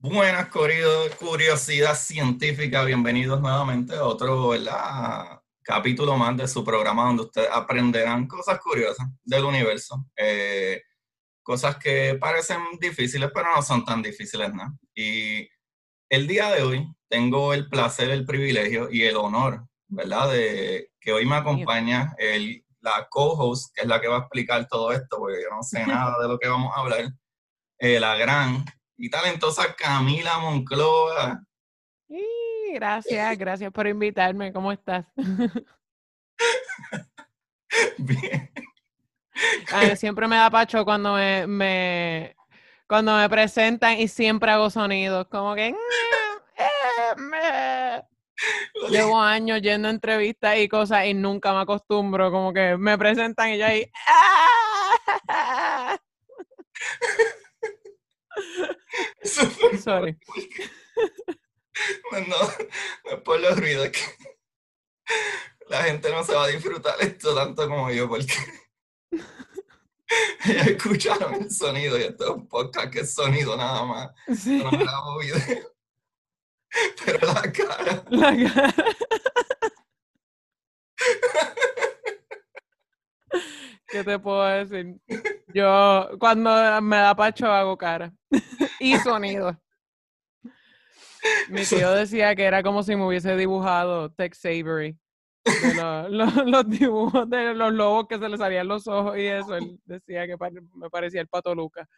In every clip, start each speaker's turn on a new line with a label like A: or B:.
A: Buenas, curiosidad científica. Bienvenidos nuevamente a otro ¿verdad? capítulo más de su programa donde ustedes aprenderán cosas curiosas del universo. Eh, cosas que parecen difíciles, pero no son tan difíciles, ¿no? Y el día de hoy tengo el placer, el privilegio y el honor, ¿verdad? De que hoy me acompaña el, la co-host, que es la que va a explicar todo esto, porque yo no sé nada de lo que vamos a hablar. Eh, la gran y talentosa Camila Moncloa.
B: Sí, gracias, gracias por invitarme. ¿Cómo estás?
A: Bien.
B: Ay, siempre me da pacho cuando me, me, cuando me presentan y siempre hago sonidos, como que eh, llevo años yendo a entrevistas y cosas y nunca me acostumbro, como que me presentan y yo ahí ¡ah! Sorry.
A: No, no, es por los ruidos que la gente no se va a disfrutar esto tanto como yo, porque ya escucharon el sonido y esto es un podcast que es sonido nada más.
B: Sí.
A: No grabo video. Pero la cara.
B: La cara. ¿Qué te puedo decir? Yo cuando me da pacho hago cara y sonido. Mi tío decía que era como si me hubiese dibujado Tex Avery. Los dibujos de los lobos que se le salían los ojos y eso. Él decía que pare- me parecía el pato Luca.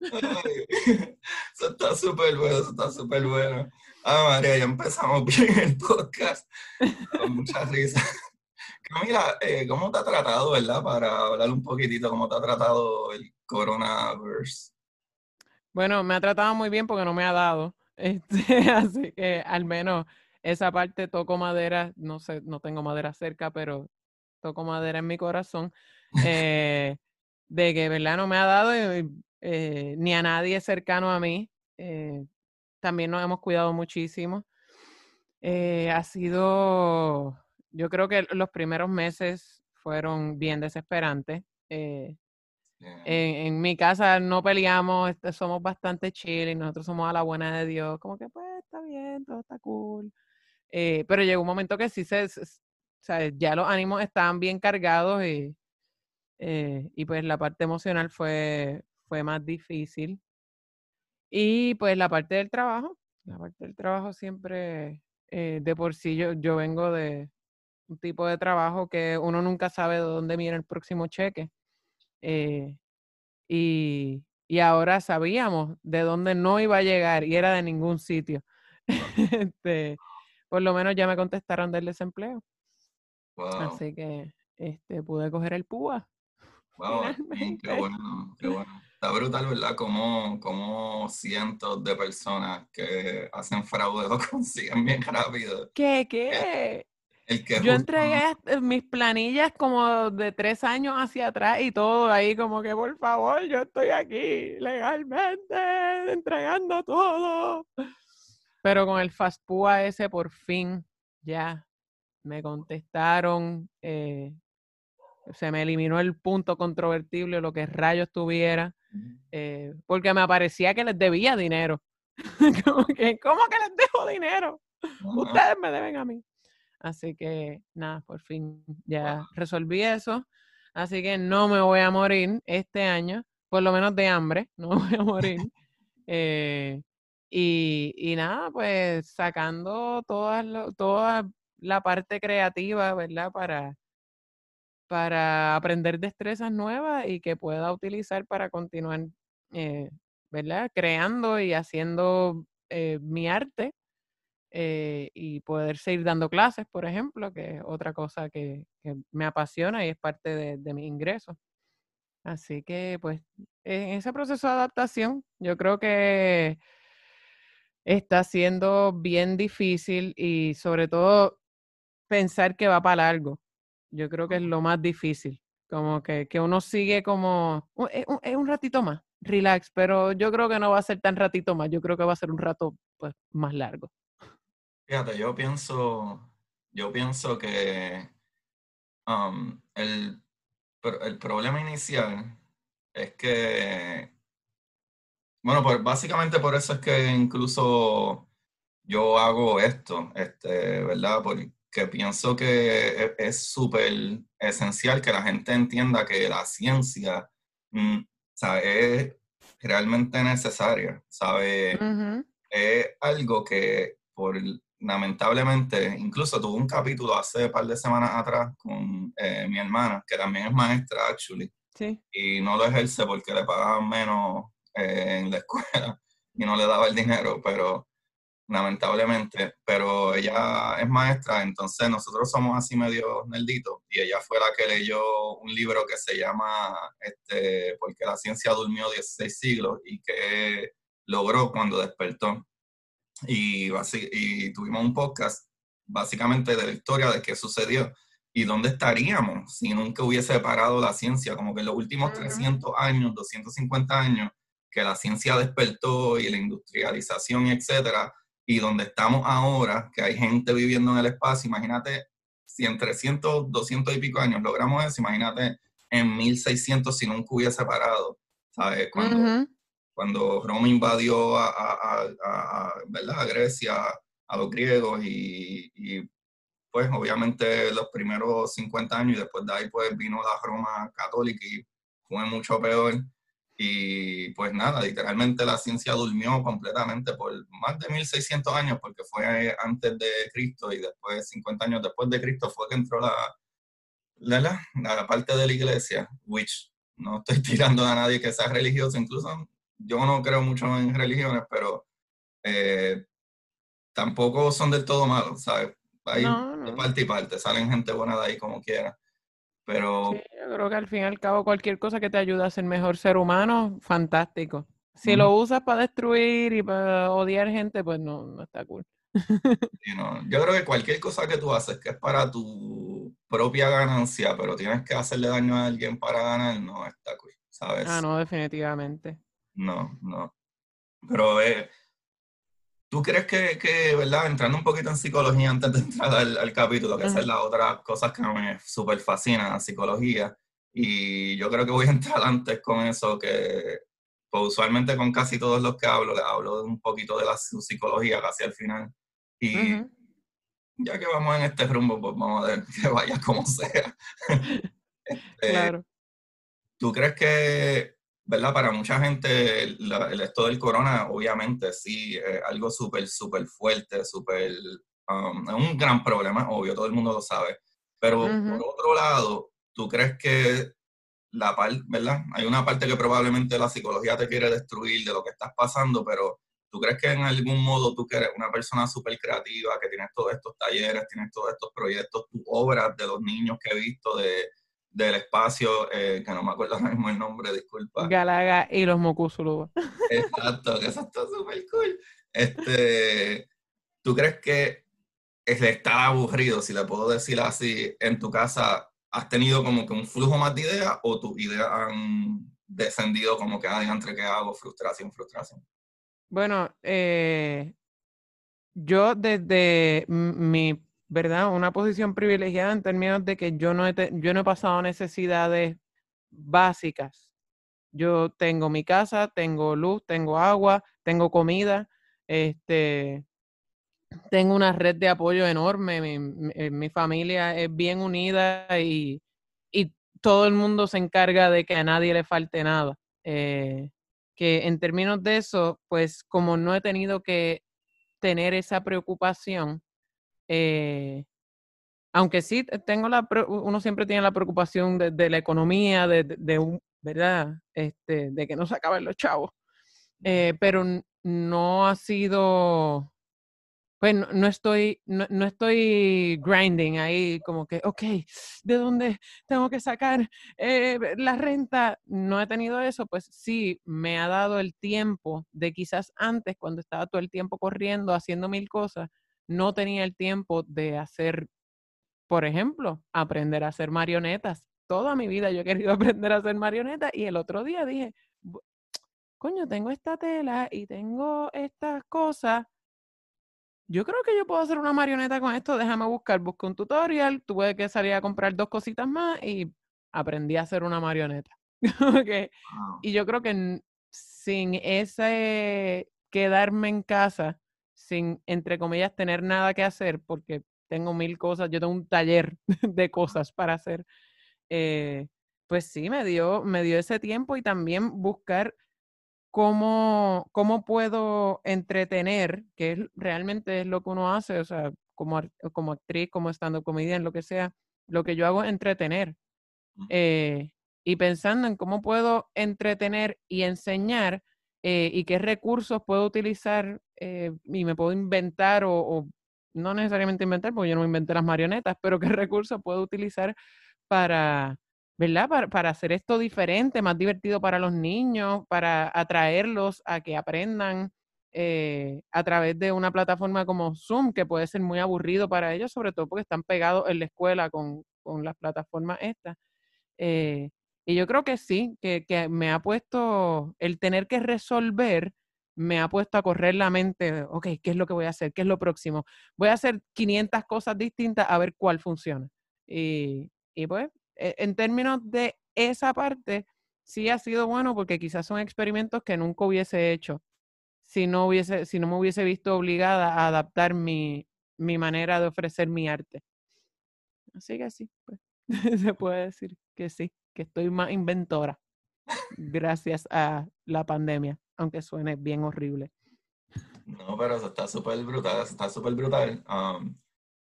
A: Ay, Eso está súper bueno, eso está súper bueno. Ah, María, ya empezamos bien el podcast. Con mucha risa. Camila, eh, ¿cómo te ha tratado, verdad? Para hablar un poquitito, ¿cómo te ha tratado el coronavirus?
B: Bueno, me ha tratado muy bien porque no me ha dado. Este, así que al menos esa parte toco madera, no sé, no tengo madera cerca, pero toco madera en mi corazón. eh, de que, ¿verdad? No me ha dado y, eh, ni a nadie cercano a mí. eh, también nos hemos cuidado muchísimo. Eh, ha sido, yo creo que los primeros meses fueron bien desesperantes. eh, en, en mi casa no peleamos, este, somos bastante chill y nosotros somos a la buena de Dios, como que pues está bien, todo está cool. Eh, pero llegó un momento que sí se, ya los ánimos estaban bien cargados y, eh, y pues la parte emocional fue, fue más difícil. Y pues la parte del trabajo, la parte del trabajo siempre, eh, de por sí yo, yo vengo de un tipo de trabajo que uno nunca sabe de dónde viene el próximo cheque. eh, y, y ahora sabíamos de dónde no iba a llegar y era de ningún sitio. Este, por lo menos ya me contestaron del desempleo. Así que este, pude coger el púa.
A: Wow, qué bueno, qué bueno. Está brutal, ¿verdad? Como, como cientos de personas que hacen fraude lo consiguen bien rápido.
B: ¿Qué? ¿Qué? Yo entregué mis planillas como de tres años hacia atrás y todo ahí como que por favor, yo estoy aquí legalmente entregando todo. Pero con el FastPUA ese por fin ya me contestaron, eh, se me eliminó el punto controvertible, lo que rayos tuviera, eh, porque me aparecía que les debía dinero. como que, ¿Cómo que les dejo dinero? Ustedes me deben a mí. Así que nada, por fin ya resolví eso. Así que no me voy a morir este año, por lo menos de hambre, no me voy a morir. Eh, y, y, nada, pues sacando toda, toda la parte creativa, ¿verdad? Para, para aprender destrezas nuevas y que pueda utilizar para continuar, eh, ¿verdad? Creando y haciendo eh, mi arte eh, y poder seguir dando clases, por ejemplo, que es otra cosa que, me apasiona y es parte de, de mis ingresos. Así que, pues, en ese proceso de adaptación, yo creo que está siendo bien difícil y sobre todo pensar que va para largo. Yo creo que es lo más difícil. Como que, que uno sigue como, es un, un, ratito más, relax, pero yo creo que no va a ser tan ratito más, yo creo que va a ser un rato pues, más largo.
A: Fíjate, yo pienso, yo pienso que um, el, el problema inicial es que, bueno, pues básicamente por eso es que incluso yo hago esto, este, ¿verdad? Porque pienso que e, es súper esencial que la gente entienda que la ciencia mm, es realmente necesaria, ¿sabe? Es algo que por lamentablemente, incluso tuve un capítulo hace un par de semanas atrás con eh, mi hermana, que también es maestra, actually. Y no lo ejerce porque le pagaban menos eh, en la escuela y no le daba el dinero, pero lamentablemente, pero ella es maestra, entonces nosotros somos así medio nerditos y ella fue la que leyó un libro que se llama este, Porque la ciencia durmió 16 siglos y que logró cuando despertó. Y, y tuvimos un podcast básicamente de la historia de qué sucedió y dónde estaríamos si nunca hubiese parado la ciencia, como que en los últimos 300 años, 250 años, que la ciencia despertó y la industrialización, etcétera, y donde estamos ahora, que hay gente viviendo en el espacio, imagínate si en 300, 200 y pico años logramos eso, imagínate en 1600 si nunca hubiese parado, ¿sabes? Cuando, cuando Roma invadió a, a, a, a Grecia, a los griegos y, y, pues obviamente los primeros 50 años y después de ahí pues vino la Roma católica y fue mucho peor. Y pues nada, literalmente la ciencia durmió completamente por más de 1600 años, porque fue antes de Cristo y después, 50 años después de Cristo, fue que entró la, la, la, parte de la iglesia, which no estoy tirando a nadie que sea religioso, incluso yo no creo mucho en religiones, pero eh, tampoco son del todo malos, ¿sabes? Hay parte y parte, salen gente buena de ahí como quiera. Pero...
B: yo creo que al fin y al cabo cualquier cosa que te ayude a ser mejor ser humano, fantástico. Si lo usas para destruir y para odiar gente, pues no, no está cool.
A: yo creo que cualquier cosa que tú haces que es para tu propia ganancia, pero tienes que hacerle daño a alguien para ganar, no está cool, ¿sabes?
B: Ah, no, definitivamente.
A: No, no. Pero eh, ¿Tú crees que, que, verdad, entrando un poquito en psicología antes de entrar al, capítulo, que esa es la otra cosa que me súper fascina, la psicología, y yo creo que voy a entrar antes con eso, que pues, usualmente con casi todos los que hablo, les hablo un poquito de la psicología casi al final, y ya que vamos en este rumbo, pues vamos a ver que vaya como sea. Este, claro. ¿Tú crees que ¿verdad? Para mucha gente, el, esto del corona, obviamente, sí, es algo súper, súper fuerte, súper, um, es un gran problema, obvio, todo el mundo lo sabe. Pero por otro lado, ¿tú crees que la parte, ¿verdad? Hay una parte que probablemente la psicología te quiere destruir de lo que estás pasando, pero ¿Tú crees que en algún modo tú que eres una persona súper creativa, que tienes todos estos talleres, tienes todos estos proyectos, tus obras de los niños que he visto de, del espacio, eh, que no me acuerdo ahora mismo el nombre, disculpa.
B: Galaga y los Mocusulubas.
A: Exacto, que eso está súper cool. Este, ¿Tú crees que es estar aburrido, si le puedo decir así, en tu casa, has tenido como que un flujo más de ideas o tus ideas han descendido como que, hay entre que hago, frustración, frustración?
B: Bueno, eh, yo desde mi, ¿verdad? Una posición privilegiada en términos de que yo no he, yo no he pasado necesidades básicas. Yo tengo mi casa, tengo luz, tengo agua, tengo comida, este, tengo una red de apoyo enorme, mi, eh, familia es bien unida y, todo el mundo se encarga de que a nadie le falte nada. Eh, que en términos de eso, pues como no he tenido que tener esa preocupación, eh, aunque sí tengo la, uno siempre tiene la preocupación de, la economía, de, de, ¿verdad? Este, de que no se acaben los chavos, pero no ha sido pues no, estoy, no, estoy grinding ahí como que, ok, ¿de dónde tengo que sacar eh, la renta? No he tenido eso, pues sí, me ha dado el tiempo de quizás antes, cuando estaba todo el tiempo corriendo, haciendo mil cosas, no tenía el tiempo de hacer, por ejemplo, aprender a hacer marionetas. Toda mi vida yo he querido aprender a hacer marionetas y el otro día dije, coño, tengo esta tela y tengo estas cosas yo creo que yo puedo hacer una marioneta con esto, déjame buscar, busco un tutorial, tuve que salir a comprar dos cositas más y aprendí a hacer una marioneta. Y yo creo que sin ese quedarme en casa, sin, entre comillas, tener nada que hacer, porque tengo mil cosas, yo tengo un taller de cosas para hacer, eh, pues sí, me dio, me dio ese tiempo y también buscar cómo, cómo puedo entretener, que es, realmente es lo que uno hace, o sea, como, como actriz, como estando comedian, lo que sea, lo que yo hago es entretener. Eh, y pensando en cómo puedo entretener y enseñar eh, y qué recursos puedo utilizar eh, y me puedo inventar o, no necesariamente inventar, porque yo no inventé las marionetas, pero qué recursos puedo utilizar para, ¿verdad? Para, hacer esto diferente, más divertido para los niños, para atraerlos a que aprendan eh, a través de una plataforma como Zoom, que puede ser muy aburrido para ellos, sobre todo porque están pegados en la escuela con, las plataformas estas. Y yo creo que sí, que, que, me ha puesto el tener que resolver, me ha puesto a correr la mente, ok, ¿qué es lo que voy a hacer? ¿Qué es lo próximo? Voy a hacer 500 cosas distintas a ver cuál funciona. Y, y pues e, en términos de esa parte, sí ha sido bueno porque quizás son experimentos que nunca hubiese hecho si no, hubiese, si no me hubiese visto obligada a adaptar mi, mi manera de ofrecer mi arte. Así que sí, pues, se puede decir que sí, que estoy más inventora gracias a la pandemia, aunque suene bien horrible.
A: No, pero eso está súper brutal, está súper brutal. Um,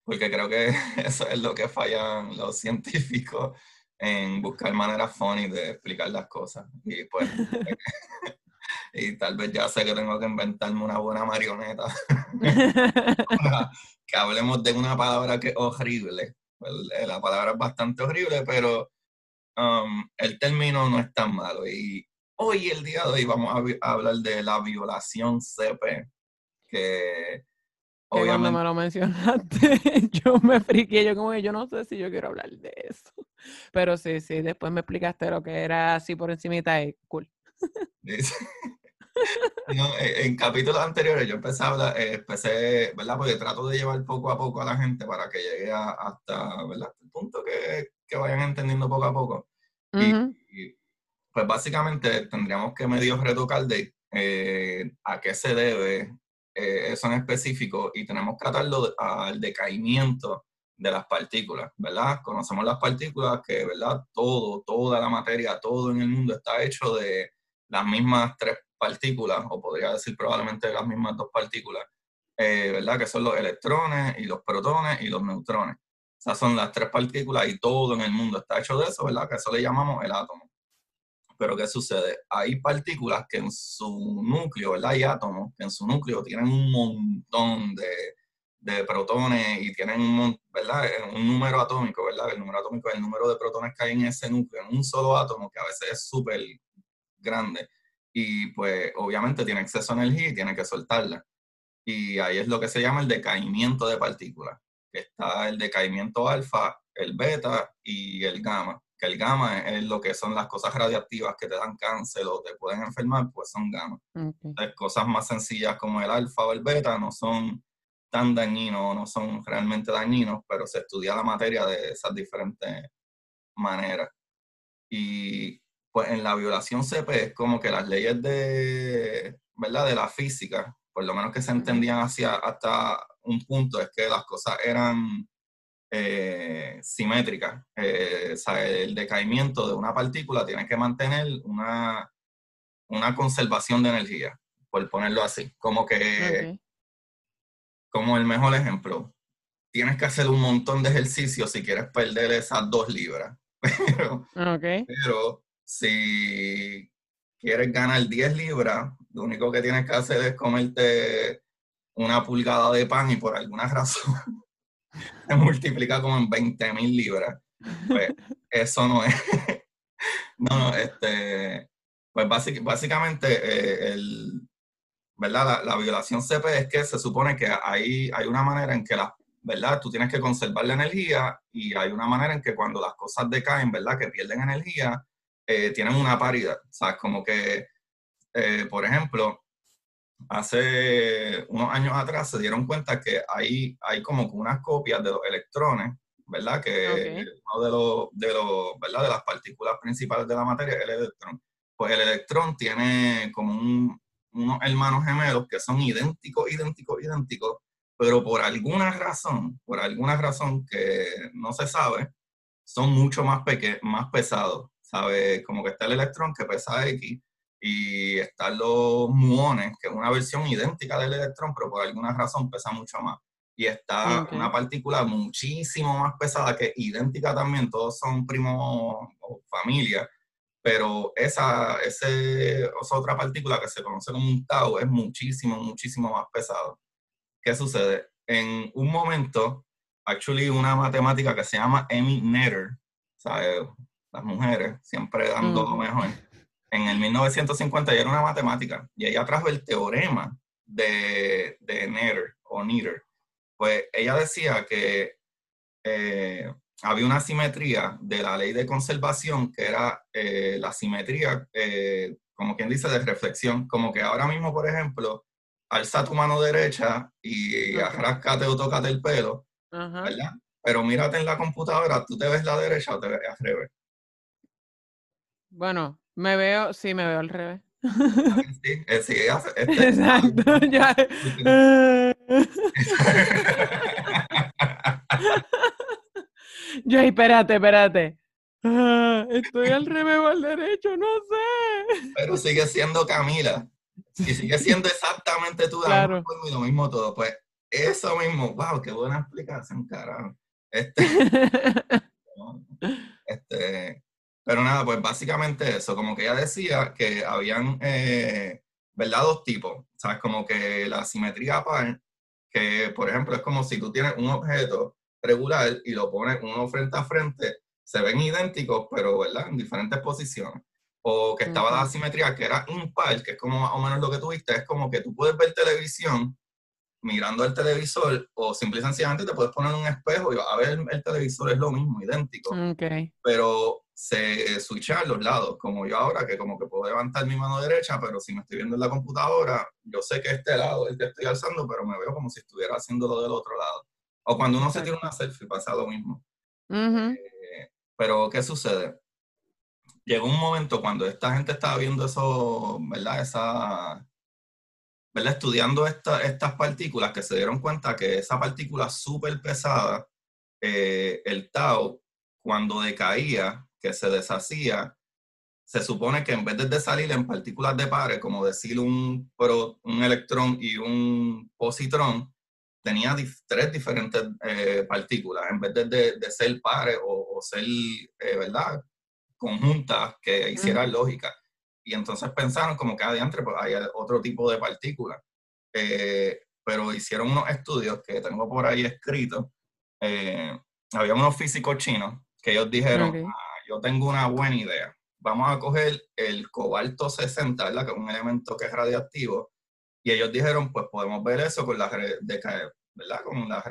A: porque creo que eso es lo que fallan los científicos en buscar maneras funny de explicar las cosas. Y pues, y tal vez ya sé que tengo que inventarme una buena marioneta. que hablemos de una palabra que es horrible. Pues, eh, la palabra es bastante horrible, pero um, el término no es tan malo. Y hoy, el día de hoy, vamos a hablar de la violación CP, que
B: que cuando me lo mencionaste, yo me friqué, yo como que yo no sé si yo quiero hablar de eso. Pero sí, sí, después me explicaste lo que era así por encimita y cool.
A: E, en capítulos anteriores yo empecé a hablar, eh, empecé, ¿verdad? Porque trato de llevar poco a poco a la gente para que llegue hasta, ¿verdad? El punto que, que, vayan entendiendo poco a poco. y, pues básicamente tendríamos que medio retocar de eh, a qué se debe eh, eso en específico y tenemos que atarlo al decaimiento de las partículas, ¿verdad? Conocemos las partículas que, ¿verdad? Todo, toda la materia, todo en el mundo está hecho de las mismas tres partículas, o podría decir probablemente las mismas dos partículas, eh, ¿verdad? Que son los electrones y los protones y los neutrones. Esas son las tres partículas y todo en el mundo está hecho de eso, ¿verdad? Que eso le llamamos el átomo. Pero ¿qué sucede? Hay partículas que en su núcleo, ¿verdad? Hay átomos que en su núcleo tienen un montón de, protones y tienen un, ¿verdad? un número atómico, ¿verdad? El número atómico es el número de protones que hay en ese núcleo, en un solo átomo, que a veces es súper grande. Y pues obviamente tiene exceso de energía y tiene que soltarla. Y ahí es lo que se llama el decaimiento de partículas. Está el decaimiento alfa, el beta y el gamma. Que el gamma es lo que son las cosas radiactivas que te dan cáncer o te pueden enfermar, pues son gamma. Entonces, cosas más sencillas como el alfa o el beta no son tan dañinos, no son realmente dañinos, pero se estudia la materia de esas diferentes maneras. Y pues en la violación CP es como que las leyes de, ¿verdad? de la física, por lo menos que se entendían hacia, hasta un punto, es que las cosas eran eh, simétricas. Eh, o sea, el decaimiento de una partícula tiene que mantener una, una conservación de energía, por ponerlo así. Como que como el mejor ejemplo, tienes que hacer un montón de ejercicios si quieres perder esas dos libras. Pero, si quieres ganar 10 libras, lo único que tienes que hacer es comerte una pulgada de pan y por alguna razón se multiplica como en 20 mil libras. Pues eso no es. no, no, este. Pues básicamente eh, el, ¿verdad? La, violación CP es que se supone que hay, hay una manera en que la, ¿verdad? Tú tienes que conservar la energía y hay una manera en que cuando las cosas decaen, ¿verdad? Que pierden energía, eh, tienen una paridad. ¿Sabes? Como que, eh, por ejemplo, hace unos años atrás se dieron cuenta que hay, hay como unas copias de los electrones, ¿verdad? Que uno de los, de los, ¿verdad? De las partículas principales de la materia es el electrón. Pues el electrón tiene como un, unos hermanos gemelos que son idénticos, idénticos, idénticos, pero por alguna razón, por alguna razón que no se sabe, son mucho más, más pesados. ¿Sabes? Como que está el electrón que pesa X y están los muones, que es una versión idéntica del electrón, pero por alguna razón pesa mucho más. Y está una partícula muchísimo más pesada que idéntica también, todos son primos o familia, pero esa, ese, otra partícula que se conoce como un tau es muchísimo, muchísimo más pesado. ¿Qué sucede? En un momento, actually, una matemática que se llama Amy Netter, ¿sabes? Las mujeres siempre dando lo mejor. En el 1950 ella era una matemática y ella trajo el teorema de, de Netter o Netter. Pues ella decía que eh, había una simetría de la ley de conservación que era eh, la simetría, eh, como quien dice, de reflexión. Como que ahora mismo, por ejemplo, alza tu mano derecha y arrascate o tócate el pelo, ¿verdad? Pero mírate en la computadora, ¿tú te ves la derecha o te ves al revés?
B: Bueno, me veo, sí, me veo al revés.
A: Sí, sí, este,
B: Exacto, ya. Yo, espérate, espérate. Ah, estoy al revés o al derecho, no sé.
A: Pero sigue siendo Camila. Y sigue siendo exactamente tú, claro. y lo mismo todo. Pues eso mismo, wow, qué buena explicación, carajo. Este, este, pero nada, pues básicamente eso, como que ella decía que habían, eh, ¿verdad? Dos tipos, ¿sabes? Como que la simetría par, que por ejemplo es como si tú tienes un objeto regular y lo pones uno frente a frente, se ven idénticos, pero ¿verdad? en diferentes posiciones. O que estaba la asimetría que era impar, que es como más o menos lo que tuviste, es como que tú puedes ver televisión mirando el televisor o simple y sencillamente te puedes poner un espejo y a ver el, televisor, es lo mismo, idéntico. Pero se switcha a los lados, como yo ahora, que como que puedo levantar mi mano derecha, pero si me estoy viendo en la computadora, yo sé que este lado es el que estoy alzando, pero me veo como si estuviera haciéndolo del otro lado. O cuando uno se tira una selfie pasa lo mismo. Eh, pero, ¿qué sucede? Llegó un momento cuando esta gente estaba viendo eso, ¿verdad? Esa, ¿verdad? Estudiando estas partículas, que se dieron cuenta que esa partícula súper pesada, eh, el tau, cuando decaía, que se deshacía, se supone que en vez de salir en partículas de pares, como decir un, un electrón y un positrón, tenía tres diferentes eh, partículas, en vez de, de, ser pares o, ser, eh, ¿verdad? conjuntas que hicieran lógica. Y entonces pensaron como que adiante pues hay otro tipo de partículas. Eh, pero hicieron unos estudios que tengo por ahí escritos. Eh, había unos físicos chinos que ellos dijeron, ah, yo tengo una buena idea. Vamos a coger el cobalto 60, ¿verdad? que es un elemento que es radiactivo, y ellos dijeron, pues podemos ver eso con la, ¿verdad? con la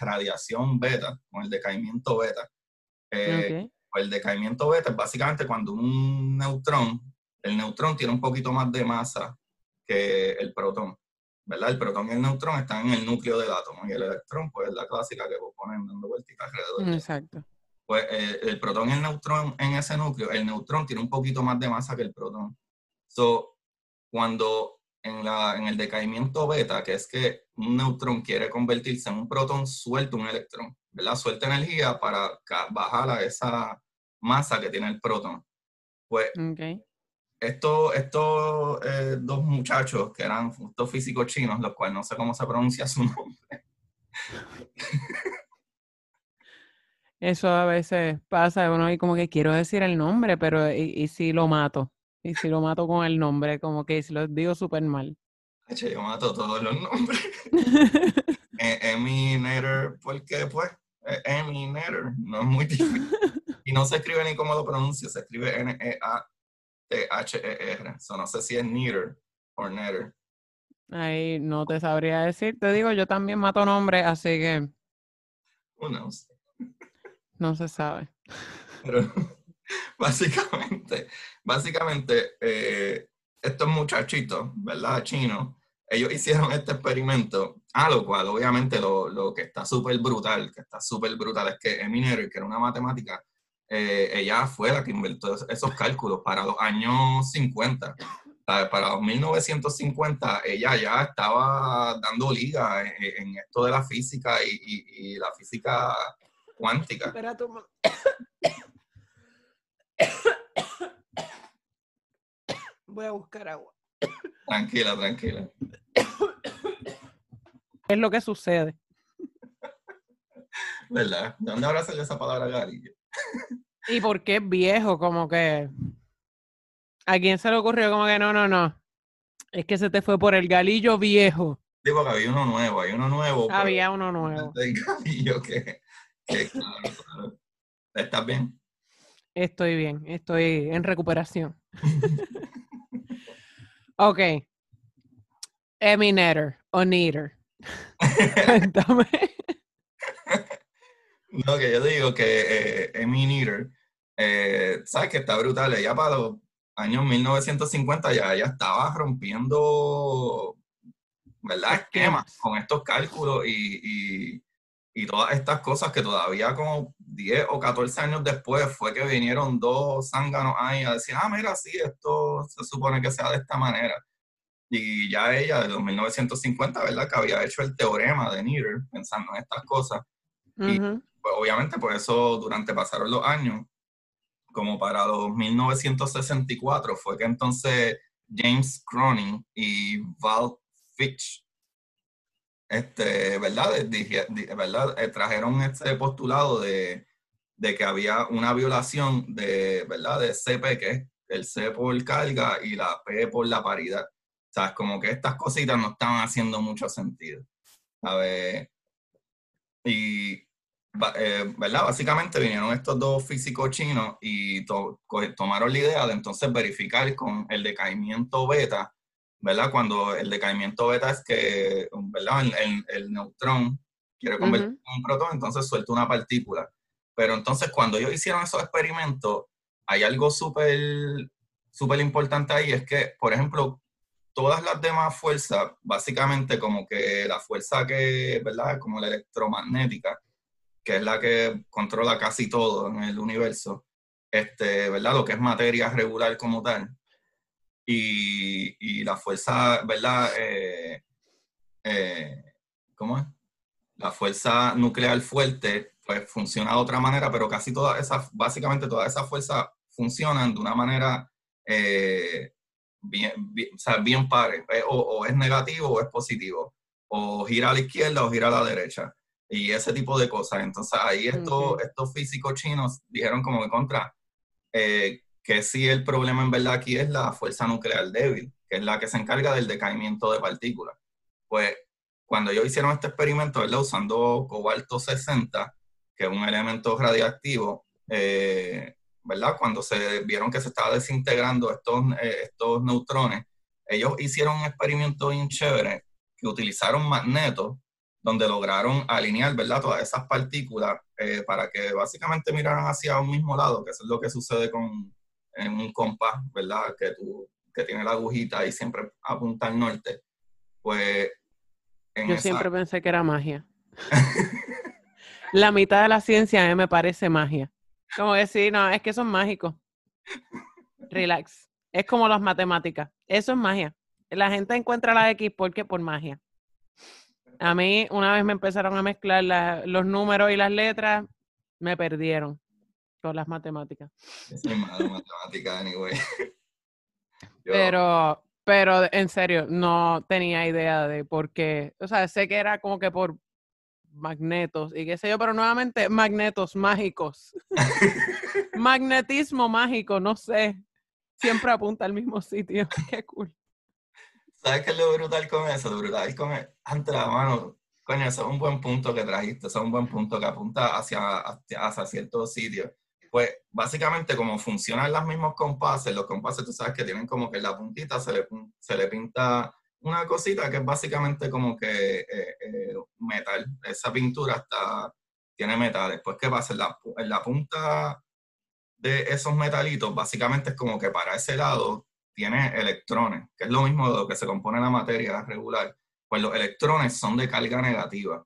A: radiación beta, con el decaimiento beta. Eh, pues el decaimiento beta es básicamente cuando un neutrón, el neutrón tiene un poquito más de masa que el protón. ¿verdad? El protón y el neutrón están en el núcleo del átomo y el electrón, pues es la clásica que vos ponen dando vueltas alrededor.
B: Exacto.
A: Pues eh, el protón y el neutrón en ese núcleo, el neutrón tiene un poquito más de masa que el protón. So, cuando en, la, en el decaimiento beta, que es que un neutrón quiere convertirse en un protón, suelta un electrón, ¿verdad? Suelta energía para bajar a esa masa que tiene el protón. Pues okay estos, estos eh, dos muchachos que eran dos físicos chinos, los cuales no sé cómo se pronuncia su nombre.
B: Eso a veces pasa, uno y como que quiero decir el nombre, pero ¿y, si lo mato? ¿Y si lo mato con el nombre? Como que si lo digo súper mal.
A: yo mato todos los nombres. E, Emi Netter, porque pues, e, Emi Netter, no es muy difícil. Y no se escribe ni cómo lo pronuncia, se escribe N-E-A T-H-E-R. So, no sé si es neater o netter.
B: Ahí no te sabría decir. Te digo, yo también mato nombres, así que.
A: Who knows?
B: No se sabe.
A: Básicamente, básicamente, eh, estos muchachitos, ¿verdad? Chinos, ellos hicieron este experimento, a lo cual obviamente lo, lo que está súper brutal, que está súper brutal es que Eminer, que era una matemática, eh, ella fue la que inventó esos cálculos para los años 50. Para los 1950 ella ya estaba dando liga en, esto de la física y, la física cuántica.
B: Espera Voy a buscar agua.
A: Tranquila, tranquila.
B: ¿Qué es lo que sucede?
A: ¿Verdad? ¿De dónde habrá salido esa palabra garillo?
B: ¿Y por qué es viejo? Como que. ¿A quién se le ocurrió? Como que no, no, no. Es que se te fue por el galillo viejo.
A: Digo que había uno nuevo, hay uno nuevo.
B: Había uno nuevo.
A: El galillo que, ¿Estás bien?
B: Estoy bien, estoy en recuperación. ok. Eminetter o Neater. Cuéntame.
A: No, que yo digo que eh, Emmy Neater, eh, ¿sabes? Que está brutal. Ella para los años 1950 ya, ya estaba rompiendo, ¿verdad? Esquemas con estos cálculos y, y, todas estas cosas que todavía como 10 o 14 años después fue que vinieron dos zánganos ahí a decir, ah, mira, sí, esto se supone que sea de esta manera. Y ya ella, de los 1950, ¿verdad? Que había hecho el teorema de Neater, pensando en estas cosas. Y pues, obviamente por eso durante pasaron los años, como para los 1964 fue que entonces James Cronin y Val Fitch, este, ¿verdad? ¿verdad? Eh, trajeron este postulado de, que había una violación de, ¿verdad? De CP, que es el C por carga y la P por la paridad. O sea, es como que estas cositas no estaban haciendo mucho sentido. A ver, y eh, ¿verdad? Básicamente vinieron estos dos físicos chinos y tomaron la idea de entonces verificar con el decaimiento beta, ¿verdad? Cuando el decaimiento beta es que, ¿verdad? El, neutrón quiere convertirse en un protón, entonces suelta una partícula. Pero entonces cuando ellos hicieron esos experimentos, hay algo súper súper importante ahí, es que, por ejemplo, todas las demás fuerzas, básicamente como que la fuerza que, ¿verdad? Como la electromagnética, que es la que controla casi todo en el universo, este, ¿verdad? Lo que es materia regular como tal. Y, la fuerza, ¿verdad? Eh, eh, ¿Cómo es? La fuerza nuclear fuerte, pues funciona de otra manera, pero casi todas esas, básicamente todas esas fuerzas funcionan de una manera eh, bien, o sea, bien pares. O, o, es negativo o es positivo. O gira a la izquierda o gira a la derecha y ese tipo de cosas. Entonces ahí estos, estos físicos chinos dijeron como que contra, eh, que si el problema en verdad aquí es la fuerza nuclear débil, que es la que se encarga del decaimiento de partículas. Pues cuando ellos hicieron este experimento, ¿verdad? usando cobalto 60, que es un elemento radiactivo, eh, ¿verdad? Cuando se vieron que se estaba desintegrando estos, eh, estos neutrones, ellos hicieron un experimento bien chévere que utilizaron magnetos donde lograron alinear, ¿verdad? Todas esas partículas eh, para que básicamente miraran hacia un mismo lado, que eso es lo que sucede con en un compás, ¿verdad? Que, tú, que tiene la agujita y siempre apunta al norte. Pues...
B: Yo siempre pensé que era magia. la mitad de la ciencia a mí me parece magia. Como decir, no, es que son mágicos. Relax. Es como las matemáticas. Eso es magia. La gente encuentra la X porque por magia. A mí, una vez me empezaron a mezclar los números y las letras, me perdieron las matemáticas.
A: Es matemática, anyway.
B: Pero, pero en serio, no tenía idea de por qué. O sea, sé que era como que por magnetos y qué sé yo, pero nuevamente magnetos mágicos. Magnetismo mágico, no sé. Siempre apunta al mismo sitio. Qué cool.
A: ¿Sabes qué es lo brutal con eso? Lo brutal con el, ante la mano. Coño, eso es un buen punto que trajiste, eso es un buen punto que apunta hacia, hacia, ciertos sitios. Pues básicamente como funcionan los mismos compases, los compases tú sabes que tienen como que la puntita se le, se le pinta una cosita que es básicamente como que eh, eh, metal. Esa pintura está, tiene metal. Después, ¿qué pasa? La, en la punta de esos metalitos, básicamente es como que para ese lado tiene electrones, que es lo mismo de lo que se compone la materia regular. Pues los electrones son de carga negativa.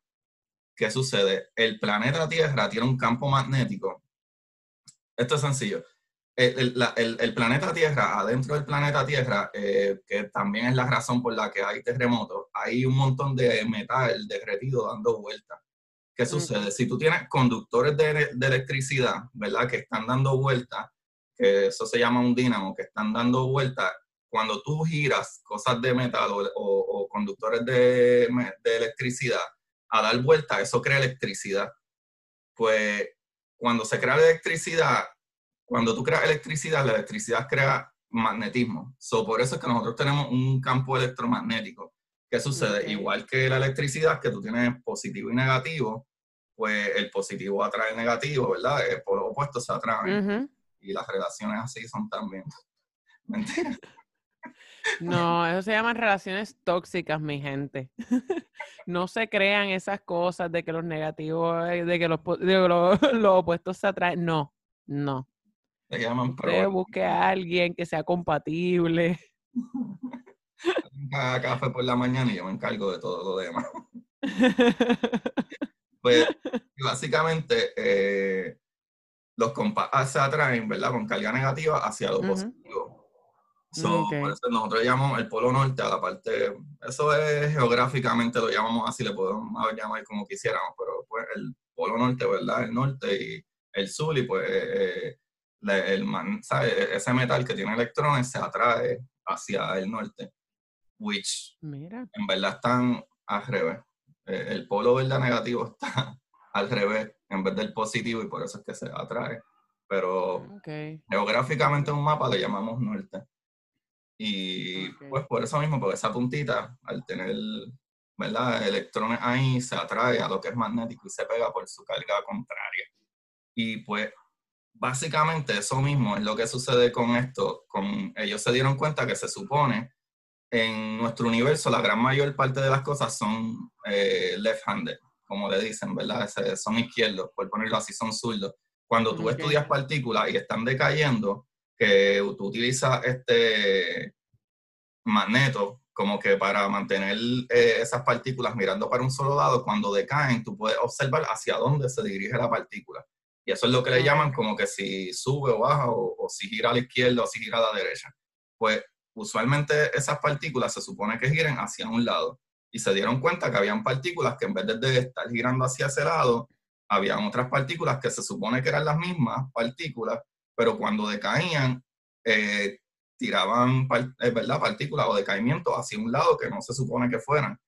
A: ¿Qué sucede? El planeta Tierra tiene un campo magnético. Esto es sencillo el, planeta Tierra, adentro del planeta Tierra, eh, que también es la razón por la que hay terremotos, hay un montón de metal derretido dando vueltas. ¿Qué sucede? Si tú tienes conductores de, electricidad, ¿verdad? Que están dando vueltas, que eso se llama un dínamo, que están dando vueltas, cuando tú giras cosas de metal o, conductores de, de electricidad a dar vueltas, eso crea electricidad. Pues cuando se crea electricidad, cuando tú creas electricidad, la electricidad crea magnetismo. So, por eso es que nosotros tenemos un campo electromagnético. ¿Qué sucede? Igual que la electricidad, que tú tienes positivo y negativo, pues el positivo atrae el negativo, ¿verdad? Por lo opuesto se atraen. Y las relaciones así son también. Mentira.
B: No, eso se llaman relaciones tóxicas, mi gente. No se crean esas cosas de que los negativos, eh, de que los, de los, los opuestos se atraen. No, no.
A: Se llaman
B: Usted busque a alguien que sea compatible.
A: Haga café por la mañana y yo me encargo de todo lo demás. pues básicamente eh, los compas ah, se atraen, ¿verdad? Con carga negativa hacia lo positivo. Por eso nosotros llamamos el polo norte a la parte, eso es geográficamente, lo llamamos así, le podemos llamar como quisiéramos, pero pues el polo norte, ¿verdad? El norte y el sur, y pues eh, el e-, ese metal que tiene electrones se atrae hacia el norte, which en verdad están al revés. Eh, el polo verde negativo está al revés en vez del positivo y por eso es que se atrae. Pero geográficamente en un mapa le llamamos norte. Y pues por eso mismo, porque esa puntita, al tener ¿verdad? electrones ahí, se atrae a lo que es magnético y se pega por su carga contraria. Y pues básicamente eso mismo es lo que sucede con esto. Con, ellos se dieron cuenta que se supone en nuestro universo la gran mayor parte de las cosas son eh, left-handed, como le dicen, ¿verdad? son izquierdos, por ponerlo así, son zurdos. Cuando tú estudias partículas y están decayendo, que tú utilizas este magneto como que para mantener eh, esas partículas mirando para un solo lado, cuando decaen, tú puedes observar hacia dónde se dirige la partícula. Y eso es lo que le llaman como que si sube o baja, o, si gira a la izquierda o si gira a la derecha. Pues usualmente esas partículas se supone que giren hacia un lado. Y se dieron cuenta que habían partículas que en vez de estar girando hacia ese lado, habían otras partículas que se supone que eran las mismas partículas, pero cuando decaían, eh, tiraban eh, ¿verdad? partículas o decaimiento hacia un lado que no se supone que fueran.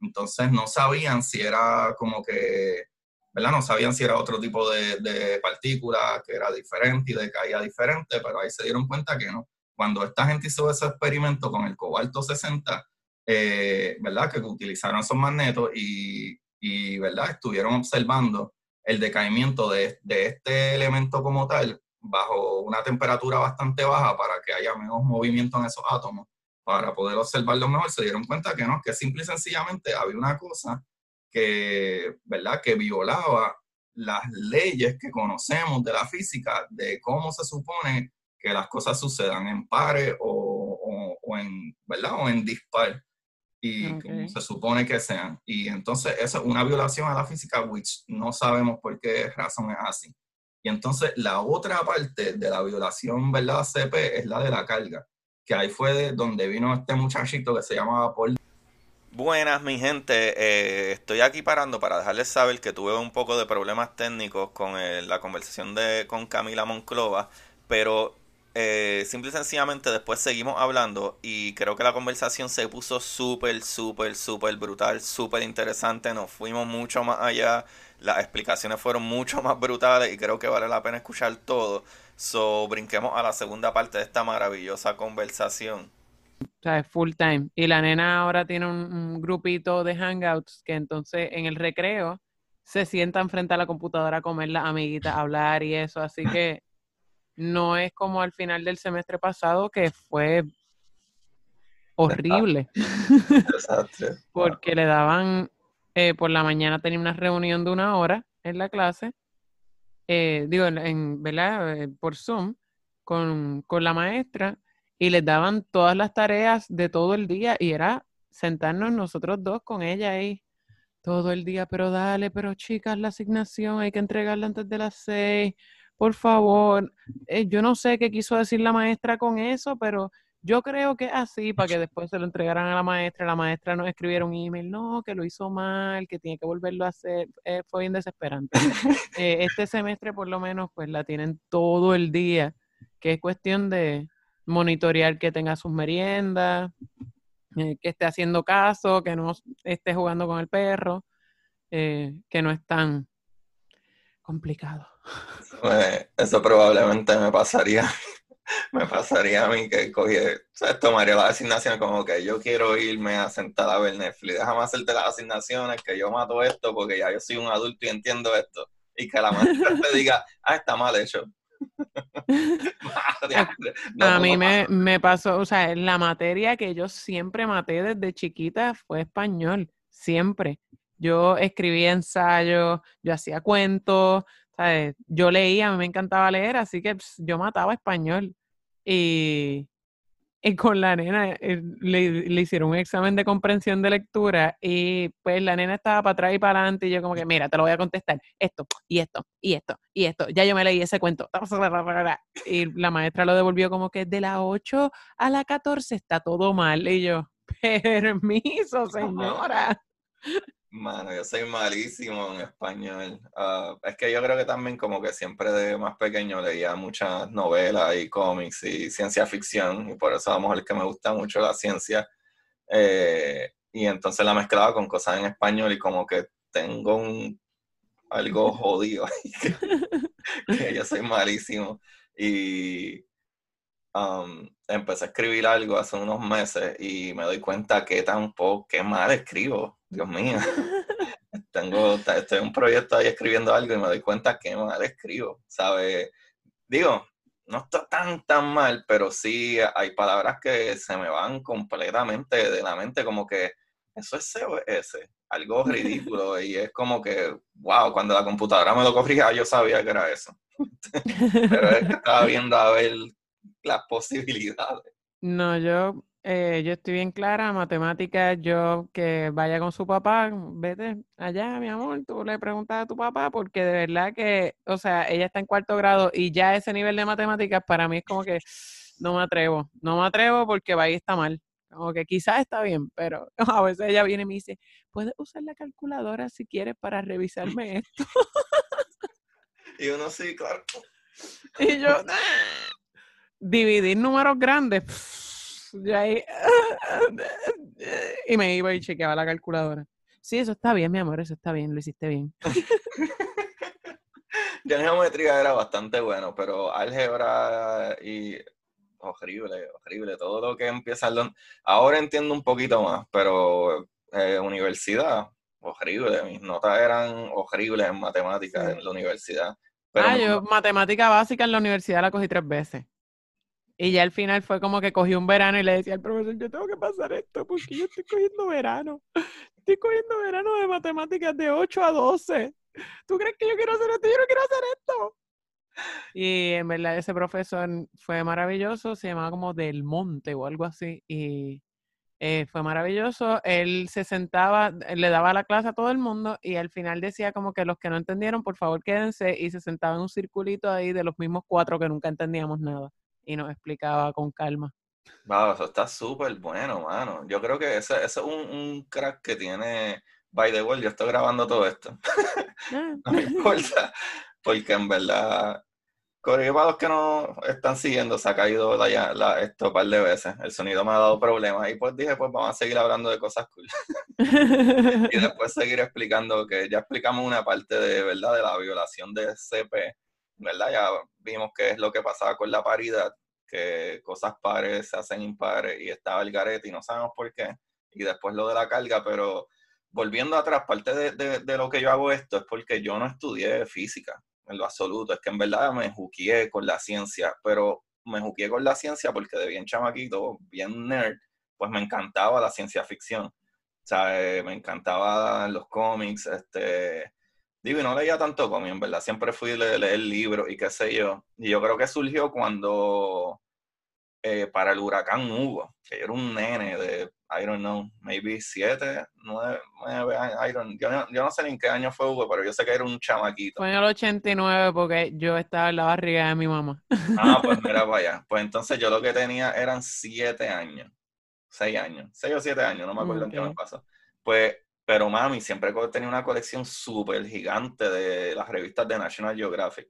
A: Entonces no sabían si era como que ¿verdad? No sabían si era otro tipo de, de partícula, que era diferente y de caída diferente, pero ahí se dieron cuenta que no. Cuando esta gente hizo ese experimento con el cobalto 60, eh, ¿verdad? Que utilizaron esos magnetos y, y, ¿verdad? Estuvieron observando el decaimiento de, de, este elemento como tal bajo una temperatura bastante baja para que haya menos movimiento en esos átomos, para poder observarlo mejor, se dieron cuenta que no, que simple y sencillamente había una cosa que, ¿verdad? Que violaba las leyes que conocemos de la física, de cómo se supone que las cosas sucedan en pares o, o, en, ¿verdad? O en dispar y como se supone que sean. Y entonces eso es una violación a la física, which no sabemos por qué razón es así. Y entonces la otra parte de la violación, ¿verdad? CP es la de la carga, que ahí fue de donde vino este muchachito que se llamaba Paul.
C: Buenas, mi gente. Eh, estoy aquí parando para dejarles saber que tuve un poco de problemas técnicos con la conversación de, con Camila Monclova, pero eh, simple y sencillamente después seguimos hablando y creo que la conversación se puso súper, súper, súper brutal, súper interesante. Nos fuimos mucho más allá, las explicaciones fueron mucho más brutales y creo que vale la pena escuchar todo. So, brinquemos a la segunda parte de esta maravillosa conversación.
B: O sea, es full time. Y la nena ahora tiene un, un grupito de hangouts que entonces en el recreo se sientan frente a la computadora a comer las amiguitas, a hablar y eso. Así que no es como al final del semestre pasado que fue horrible. Porque le daban, eh, por la mañana tenía una reunión de una hora en la clase, eh, digo, en, ¿verdad? Eh, por Zoom, con, con la maestra, y les daban todas las tareas de todo el día, y era sentarnos nosotros dos con ella ahí todo el día, pero dale, pero chicas, la asignación hay que entregarla antes de las seis, por favor, eh, yo no sé qué quiso decir la maestra con eso, pero yo creo que así, para que después se lo entregaran a la maestra, la maestra nos escribiera un email, no, que lo hizo mal, que tiene que volverlo a hacer, eh, fue bien desesperante. Eh, este semestre por lo menos pues la tienen todo el día, que es cuestión de monitorear que tenga sus meriendas, que esté haciendo caso, que no esté jugando con el perro, que no es tan complicado.
A: Eso probablemente me pasaría, me pasaría a mí que cogí, o sea, tomaría la asignación como que yo quiero irme a sentar a ver Netflix, déjame hacerte las asignaciones, que yo mato esto porque ya yo soy un adulto y entiendo esto. Y que la maestra te diga, ah, está mal hecho.
B: a mí me, me pasó, o sea, la materia que yo siempre maté desde chiquita fue español, siempre. Yo escribía ensayos, yo hacía cuentos, ¿sabes? Yo leía, a mí me encantaba leer, así que pues, yo mataba español. Y, y con la nena eh, le, le, hicieron un examen de comprensión de lectura y pues la nena estaba para atrás y para adelante y yo como que, mira, te lo voy a contestar, esto, y esto, y esto, y esto. Ya yo me leí ese cuento. Y la maestra lo devolvió como que de la 8 a la 14 está todo mal. Y yo, permiso, señora.
A: Mano, yo soy malísimo en español. Uh, es que yo creo que también como que siempre de más pequeño leía muchas novelas y cómics y ciencia ficción y por eso vamos a ver que me gusta mucho la ciencia. Eh, y entonces la mezclaba con cosas en español y como que tengo un algo jodido ahí, que, que yo soy malísimo. Y um, empecé a escribir algo hace unos meses y me doy cuenta que tampoco, qué mal escribo, Dios mío. Tengo, estoy en un proyecto ahí escribiendo algo y me doy cuenta que mal escribo, ¿sabes? Digo, no está tan, tan mal, pero sí hay palabras que se me van completamente de la mente, como que eso es COS, algo ridículo, y es como que, wow, cuando la computadora me lo corría, yo sabía que era eso. pero es que estaba viendo a ver las posibilidades.
B: No, yo, eh, yo estoy bien clara, matemáticas, yo que vaya con su papá, vete allá, mi amor, tú le preguntas a tu papá, porque de verdad que, o sea, ella está en cuarto grado y ya ese nivel de matemáticas para mí es como que no me atrevo, no me atrevo porque va y está mal. Como que quizás está bien, pero a veces ella viene y me dice, puedes usar la calculadora si quieres para revisarme esto.
A: y uno sí, claro.
B: Y yo, dividir números grandes, y, me iba y chequeaba la calculadora. Sí, eso está bien, mi amor, eso está bien, lo hiciste bien.
A: ya en geometría era bastante bueno, pero álgebra y horrible, horrible. Todo lo que empieza... Ahora entiendo un poquito más, pero eh, universidad, horrible. Mis notas eran horribles en matemáticas en la universidad.
B: ah, yo matemática básica en la universidad la cogí tres veces. Y ya al final fue como que cogí un verano y le decía al profesor, yo tengo que pasar esto porque yo estoy cogiendo verano. Estoy cogiendo verano de matemáticas de 8 a 12. ¿Tú crees que yo quiero hacer esto? Yo no quiero hacer esto. Y en verdad ese profesor fue maravilloso, se llamaba como Del Monte o algo así. Y eh, fue maravilloso. Él se sentaba, le daba la clase a todo el mundo y al final decía como que los que no entendieron, por favor quédense y se sentaba en un circulito ahí de los mismos cuatro que nunca entendíamos nada y nos explicaba con calma.
A: Wow, eso está súper bueno, mano. Yo creo que ese, ese es un, crack que tiene, by the way, yo estoy grabando todo esto. Ah. no me importa, porque en verdad para los que no están siguiendo, se ha caído la, la, esto un par de veces. El sonido me ha dado problemas. Y pues dije, pues vamos a seguir hablando de cosas cool. y después seguir explicando que ya explicamos una parte de verdad de la violación de CP. ¿Verdad? Ya vimos qué es lo que pasaba con la paridad, que cosas pares se hacen impares y estaba el garete y no sabemos por qué. Y después lo de la carga, pero volviendo atrás, parte de, de, lo que yo hago esto es porque yo no estudié física en lo absoluto. Es que en verdad me juqué con la ciencia, pero me juqué con la ciencia porque de bien chamaquito, bien nerd, pues me encantaba la ciencia ficción. O sea, me encantaba los cómics, este... Digo, y no leía tanto cómic, en verdad. Siempre fui a leer, libros y qué sé yo. Y yo creo que surgió cuando eh, para el huracán Hugo, que yo era un nene de I don't know, maybe siete, nueve, nueve años. yo, no, yo no sé ni en qué año fue Hugo, pero yo sé que era un chamaquito.
B: Fue en el 89 porque yo estaba en la barriga de mi mamá.
A: Ah, pues mira para allá. Pues entonces yo lo que tenía eran siete años, seis años, seis o siete años, no me acuerdo en qué me pasó. Pues, pero mami siempre tenía una colección súper gigante de las revistas de National Geographic.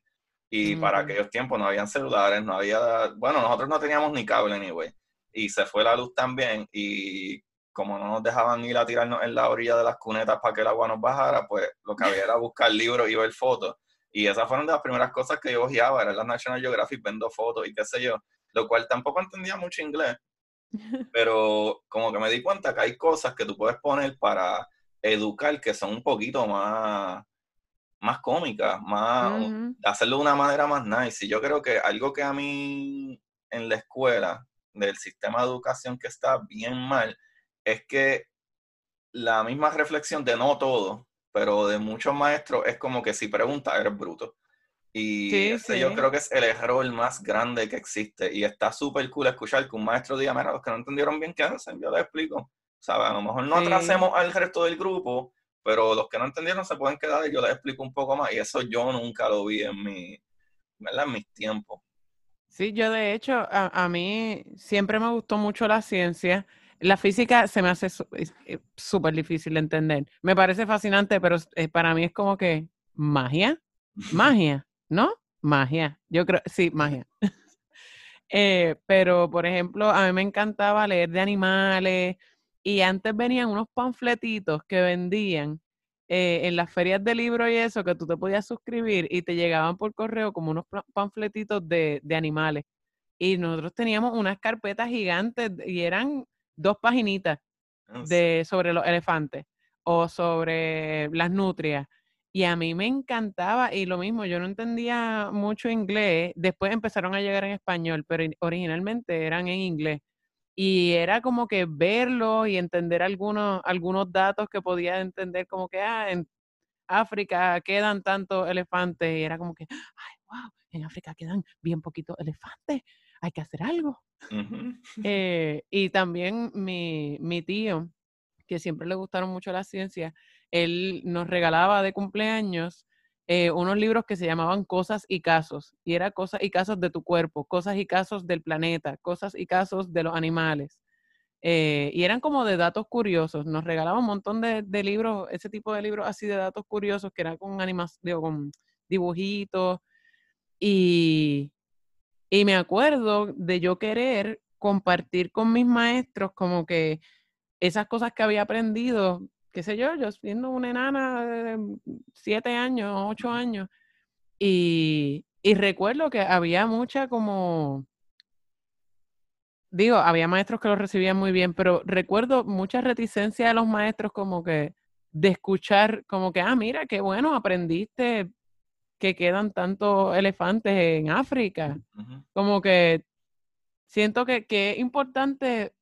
A: Y para aquellos tiempos no habían celulares, no había, bueno, nosotros no teníamos ni cable, anyway y se fue la luz también y como no nos dejaban ir a tirarnos en la orilla de las cunetas para que el agua nos bajara, pues lo que había era buscar libros y ver fotos. Y esas fueron de las primeras cosas que yo ojeaba, era la National Geographic viendo fotos y qué sé yo, lo cual tampoco entendía mucho inglés, pero como que me di cuenta que hay cosas que tú puedes poner para educar que son un poquito más, más cómicas, más, hacerlo de una manera más nice. Y yo creo que algo que a mí en la escuela del sistema de educación que está bien mal es que la misma reflexión de no todo, pero de muchos maestros es como que si pregunta eres bruto. Y ese yo creo que es el error más grande que existe. Y está súper cool escuchar que un maestro diga, mira, los que no entendieron bien qué hacen, yo les explico. Sea, a lo mejor no atrasemos al resto del grupo, pero los que no entendieron se pueden quedar y yo les explico un poco más. Y eso yo nunca lo vi en mi, ¿verdad? En mis tiempos.
B: Sí, yo de hecho, a, mí siempre me gustó mucho la ciencia. La física se me hace eh, súper difícil de entender. Me parece fascinante, pero eh, para mí es como que magia, magia, ¿no? Magia. Yo creo, sí, magia. Eh, pero, por ejemplo, a mí me encantaba leer de animales y antes venían unos panfletitos que vendían eh, en las ferias de libros y eso, que tú te podías suscribir y te llegaban por correo como unos panfletitos de, animales. Y nosotros teníamos unas carpetas gigantes y eran dos paginitas ah, de, sobre los elefantes o sobre las nutrias. Y a mí me encantaba, y lo mismo, yo no entendía mucho inglés, después empezaron a llegar en español, pero originalmente eran en inglés y era como que verlo y entender algunos, algunos datos que podía entender como que ah, en África quedan tantos elefantes y era como que, ay, wow, en África quedan bien poquitos elefantes, hay que hacer algo. Eh, y también mi, mi tío, que siempre le gustaron mucho las ciencias, él nos regalaba de cumpleaños eh, unos libros que se llamaban Cosas y Casos, y era Cosas y Casos de tu cuerpo, Cosas y Casos del planeta, Cosas y Casos de los animales. Eh, y eran como de datos curiosos. Nos regalaba un montón de, libros, ese tipo de libros así de datos curiosos, que eran con, animas, con dibujitos. Y, y me acuerdo de yo querer compartir con mis maestros como que esas cosas que había aprendido qué sé yo, yo siendo una enana de siete años, ocho años, y, y recuerdo que había mucha como, digo, había maestros que lo recibían muy bien, pero recuerdo mucha reticencia de los maestros como que de escuchar como que, ah, mira, qué bueno, aprendiste que quedan tantos elefantes en África. Como que siento que, que, es importante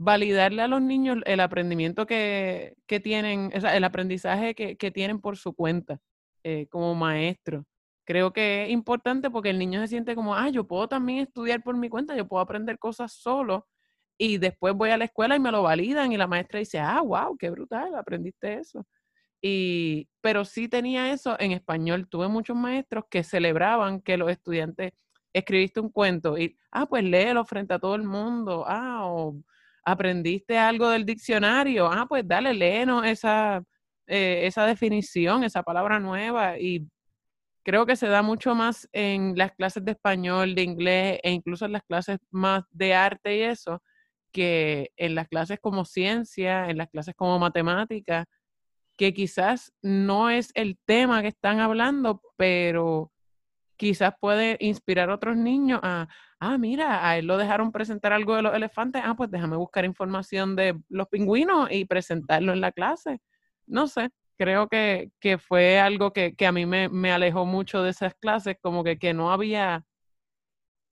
B: validarle a los niños el aprendimiento que, que tienen, o sea, el aprendizaje que, que, tienen por su cuenta eh, como maestro. Creo que es importante porque el niño se siente como, ah, yo puedo también estudiar por mi cuenta, yo puedo aprender cosas solo y después voy a la escuela y me lo validan y la maestra dice, ah, wow, qué brutal, aprendiste eso. Y, pero sí tenía eso en español. Tuve muchos maestros que celebraban que los estudiantes escribiste un cuento y, ah, pues léelo frente a todo el mundo. Ah, o aprendiste algo del diccionario. Ah, pues dale, léenos esa, eh, esa definición, esa palabra nueva. Y creo que se da mucho más en las clases de español, de inglés e incluso en las clases más de arte y eso, que en las clases como ciencia, en las clases como matemática, que quizás no es el tema que están hablando, pero quizás puede inspirar a otros niños a, ah, mira, a él lo dejaron presentar algo de los elefantes, ah, pues déjame buscar información de los pingüinos y presentarlo en la clase. No sé, creo que, que fue algo que, que a mí me, me, alejó mucho de esas clases, como que, que no había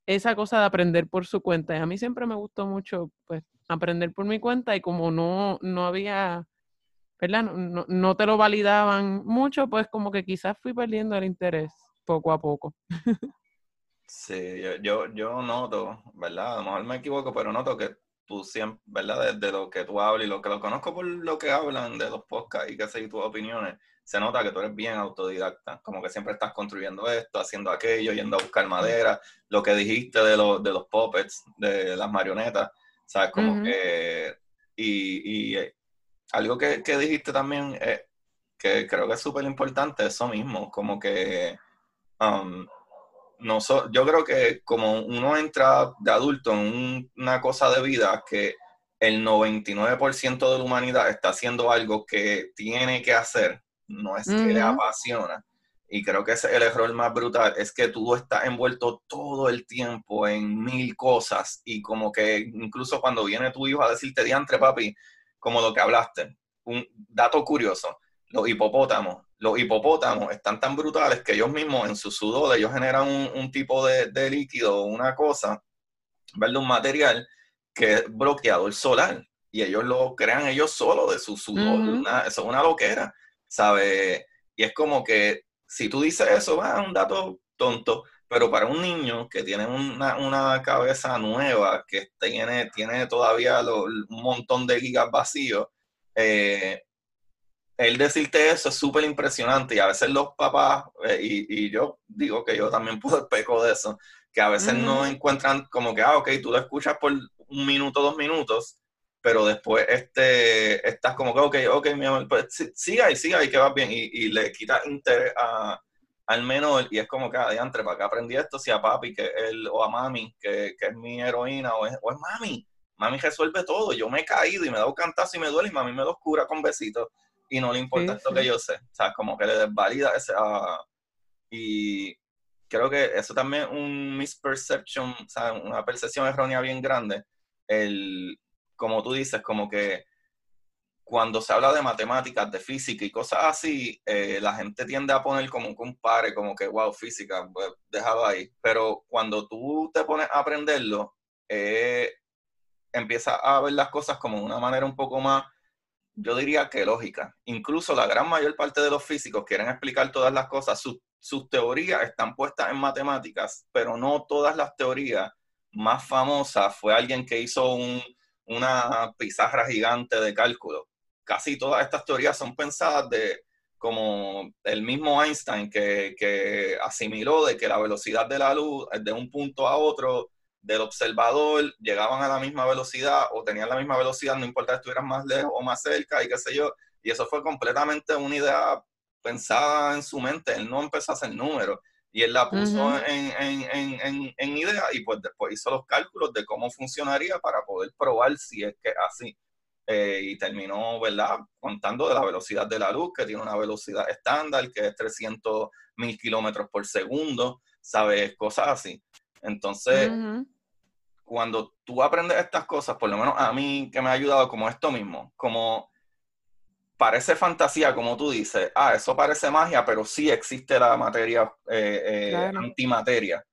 B: esa cosa de aprender por su cuenta. Y a mí siempre me gustó mucho, pues, aprender por mi cuenta y como no, no había, ¿verdad? No, no, te lo validaban mucho, pues como que quizás fui perdiendo el interés poco a poco.
A: Sí, yo, yo, noto, ¿verdad? A lo mejor me equivoco, pero noto que tú siempre, ¿verdad? Desde lo que tú hablas y lo que lo conozco por lo que hablan de los podcasts y qué sé, tus opiniones, se nota que tú eres bien autodidacta, como que siempre estás construyendo esto, haciendo aquello, yendo a buscar madera, lo que dijiste de, los de los puppets, de las marionetas, ¿sabes? Como que... Y, y eh, algo que, que, dijiste también, eh, que creo que es súper importante, eso mismo, como que... Um, no yo creo que como uno entra de adulto en una cosa de vida que el 99% de la humanidad está haciendo algo que tiene que hacer no es que le apasiona. Y creo que ese es el error más brutal, es que tú estás envuelto todo el tiempo en mil cosas y como que incluso cuando viene tu hijo a decirte diantre, papi, como lo que hablaste, un dato curioso, los hipopótamos, los hipopótamos están tan brutales que ellos mismos en su sudor, ellos generan un, tipo de, de, líquido, una cosa, ¿verdad? Un material que es bloqueador solar y ellos lo crean ellos solos de su sudor, eso es una loquera. ¿sabe? Y es como que si tú dices eso, va, un dato tonto, pero para un niño que tiene una, cabeza nueva, que tiene, tiene todavía un montón de gigas vacíos, eh, el decirte eso es súper impresionante y a veces los papás, eh, y, yo digo que yo también puedo peco de eso, que a veces no encuentran como que, ah, ok, tú lo escuchas por un minuto, dos minutos, pero después este, estás como que, ok, ok, mi amor, pues siga y siga y que va bien, y, le quita interés a, al menor, y es como que, adiante, ¿para qué aprendí esto? Si a papi, que él, o a mami, que, que es mi heroína, o es, o es, mami, mami resuelve todo, yo me he caído y me he dado cantazo y me duele, y mami me lo cura con besitos, y no le importa esto que yo sé, o sea, como que le desvalida ese, uh, y creo que eso también es un misperception, o sea, una percepción errónea bien grande, el como tú dices, como que cuando se habla de matemáticas, de física y cosas así, eh, la gente tiende a poner como un compare, como que, wow, física, pues déjalo ahí. Pero cuando tú te pones a aprenderlo, eh, empiezas a ver las cosas como de una manera un poco más, yo diría que lógica. Incluso la gran mayor parte de los físicos quieren explicar todas las cosas. sus teorías están puestas en matemáticas, pero no todas las teorías más famosas. Fue alguien que hizo un una pizarra gigante de cálculo. Casi todas estas teorías son pensadas de como el mismo Einstein que, asimiló de que la velocidad de la luz de un punto a otro del observador llegaban a la misma velocidad o tenían la misma velocidad, no importa si estuvieran más lejos o más cerca y qué sé yo. Y eso fue completamente una idea pensada en su mente. Él no empezó a hacer números y él la puso en, en, en, en, idea y pues después hizo los cálculos de cómo funcionaría para poder probar si es que así. eh, y terminó, ¿verdad?, contando de la velocidad de la luz, que tiene una velocidad estándar, que es 300 mil kilómetros por segundo, ¿sabes? Cosas así. Entonces, cuando tú aprendes estas cosas, por lo menos a mí que me ha ayudado como esto mismo, como parece fantasía, como tú dices, ah, eso parece magia, pero sí existe la materia, eh, eh, antimateria.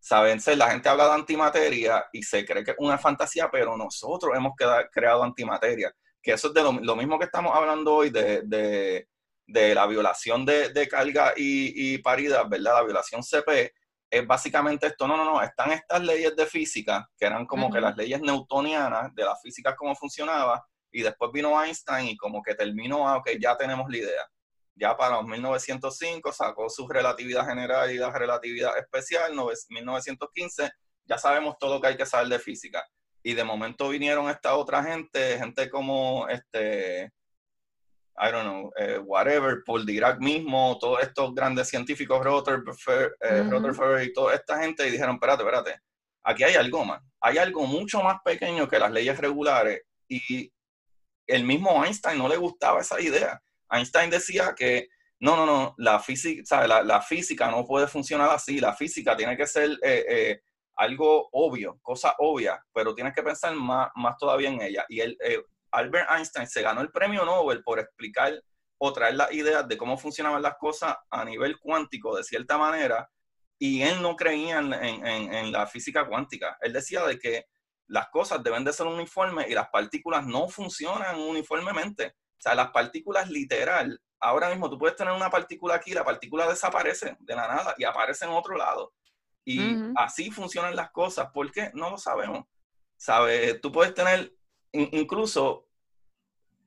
A: Saben, la gente habla de antimateria y se cree que es una fantasía, pero nosotros hemos creado antimateria. Que eso es de lo, mismo que estamos hablando hoy de, la violación de, carga y, y, paridad, ¿verdad? La violación CP es básicamente esto. No, no, no. Están estas leyes de física, que eran como que las leyes newtonianas de la física, cómo funcionaba, y después vino Einstein y como que terminó, ah, ok, ya tenemos la idea ya para 1905 sacó su relatividad general y la relatividad especial, 1915, ya sabemos todo lo que hay que saber de física. Y de momento vinieron esta otra gente, gente como este, I don't know, eh, whatever, Paul Dirac mismo, todos estos grandes científicos, Rutherford, eh, y toda esta gente, y dijeron, espérate, espérate, aquí hay algo más, hay algo mucho más pequeño que las leyes regulares, y el mismo Einstein no le gustaba esa idea. Einstein decía que no, no, no, la física, La, física no puede funcionar así, la física tiene que ser eh, eh, algo obvio, cosa obvia, pero tienes que pensar más, más todavía en ella. Y el, eh, Albert Einstein se ganó el premio Nobel por explicar o traer las ideas de cómo funcionaban las cosas a nivel cuántico de cierta manera, y él no creía en, en la física cuántica. Él decía de que las cosas deben de ser uniformes y las partículas no funcionan uniformemente. O sea, las partículas literal, ahora mismo tú puedes tener una partícula aquí, la partícula desaparece de la nada y aparece en otro lado. Y así funcionan las cosas. ¿Por qué? No lo sabemos. ¿Sabes? Tú puedes tener, incluso,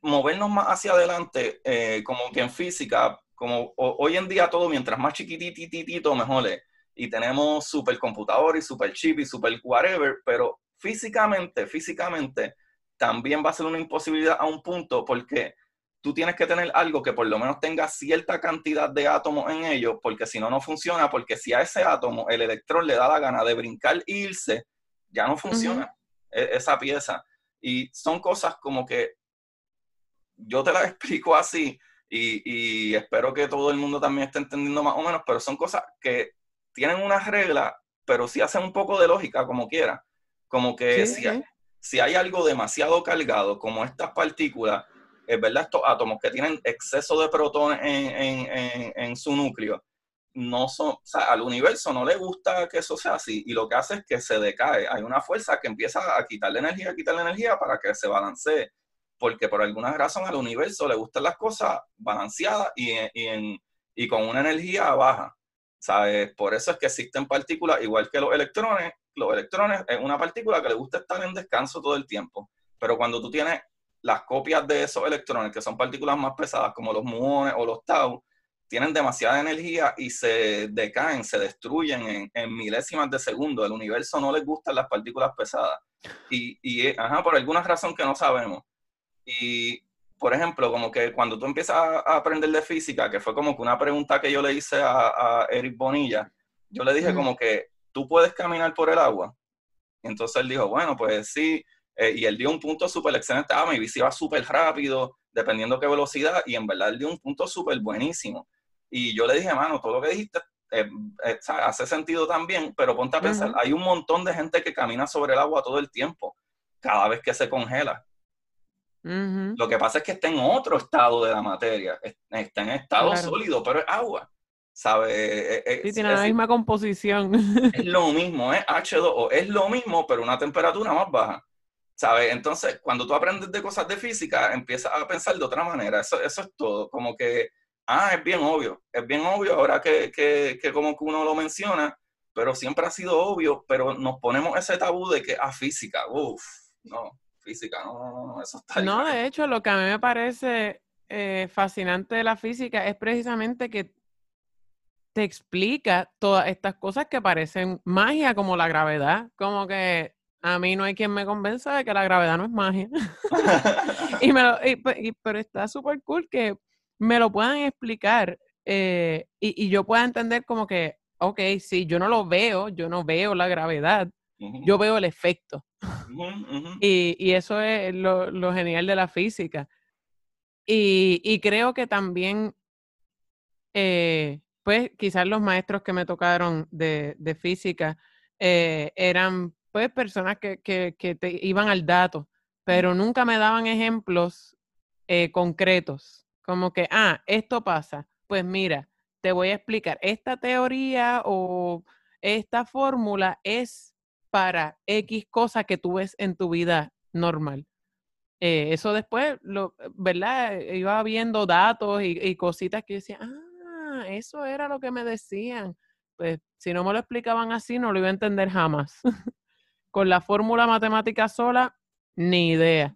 A: movernos más hacia adelante, eh, como que en física, como hoy en día todo, mientras más chiquitititito, mejor es. Y tenemos supercomputador y super chip y super whatever, pero físicamente, físicamente, también va a ser una imposibilidad a un punto porque tú tienes que tener algo que por lo menos tenga cierta cantidad de átomos en ello, porque si no, no funciona, porque si a ese átomo el electrón le da la gana de brincar e irse, ya no funciona e, esa pieza. Y son cosas como que yo te las explico así y, espero que todo el mundo también esté entendiendo más o menos, pero son cosas que tienen una regla, pero sí hacen un poco de lógica como quiera. Como que si, si hay algo demasiado cargado, como estas partículas, es verdad, estos átomos que tienen exceso de protones en, su núcleo, no son, al universo no le gusta que eso sea así y lo que hace es que se decae. Hay una fuerza que empieza a quitarle energía, a quitarle energía para que se balancee, porque por alguna razón al universo le gustan las cosas balanceadas y, y con una energía baja. ¿Sabes? Por eso es que existen partículas, igual que los electrones, los electrones es una partícula que le gusta estar en descanso todo el tiempo. Pero cuando tú tienes las copias de esos electrones, que son partículas más pesadas, como los muones o los tau, tienen demasiada energía y se decaen, se destruyen en, milésimas de segundo. El universo no les gustan las partículas pesadas. Y, y ajá, por alguna razón que no sabemos. Y, por ejemplo, como que cuando tú empiezas a aprender de física, que fue como que una pregunta que yo le hice a, Eric Bonilla, yo le dije como que, ¿tú puedes caminar por el agua? Y entonces él dijo, bueno, pues sí, eh, y él dio un punto súper excelente. Ah, mi bici va súper rápido, dependiendo qué velocidad, y en verdad él dio un punto súper buenísimo. Y yo le dije, mano, todo lo que dijiste eh, eh, hace sentido también, pero ponte a pensar, hay un montón de gente que camina sobre el agua todo el tiempo, cada vez que se congela. Lo que pasa es que está en otro estado de la materia, está en estado sólido, pero es agua. ¿Sabe?
B: sí, tiene la misma composición.
A: Es lo mismo, es H2O, es lo mismo, pero una temperatura más baja. ¿Sabes? Entonces, cuando tú aprendes de cosas de física, empiezas a pensar de otra manera. Eso, eso es todo. Como que, ah, es bien obvio. Es bien obvio ahora que, que, que como que uno lo menciona, pero siempre ha sido obvio, pero nos ponemos ese tabú de que, ah, física, uff, no, física, no, no, eso está...
B: No, de hecho, lo que a mí me parece eh, fascinante de la física es precisamente que te explica todas estas cosas que parecen magia, como la gravedad, como que a mí no hay quien me convenza de que la gravedad no es magia. y me pues, pero está súper cool que me lo puedan explicar eh, y, yo pueda entender como que, ok, si yo no lo veo, yo no veo la gravedad, yo veo el efecto. Y, eso es lo, genial de la física. Y, creo que también, eh, pues quizás los maestros que me tocaron de, física eh, eran pues personas que, te iban al dato, pero nunca me daban ejemplos eh, concretos, como que, ah, esto pasa, pues mira, te voy a explicar, esta teoría o esta fórmula es para X cosa que tú ves en tu vida normal. Eh, eso después, lo, ¿verdad? Iba viendo datos y, cositas que decía, ah, eso era lo que me decían. Pues si no me lo explicaban así, no lo iba a entender jamás. Con la fórmula matemática sola, ni idea.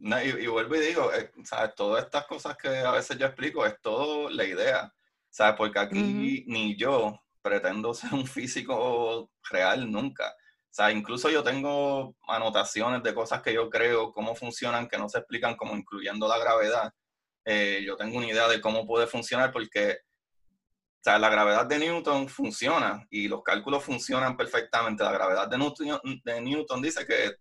A: Y, vuelvo y digo, eh, ¿sabes? Todas estas cosas que a veces yo explico es todo la idea, ¿sabes? Porque aquí ni yo pretendo ser un físico real nunca. O sea, incluso yo tengo anotaciones de cosas que yo creo, cómo funcionan, que no se explican, como incluyendo la gravedad. Eh, yo tengo una idea de cómo puede funcionar porque o sea, la gravedad de Newton funciona y los cálculos funcionan perfectamente. La gravedad de Newton, de Newton dice que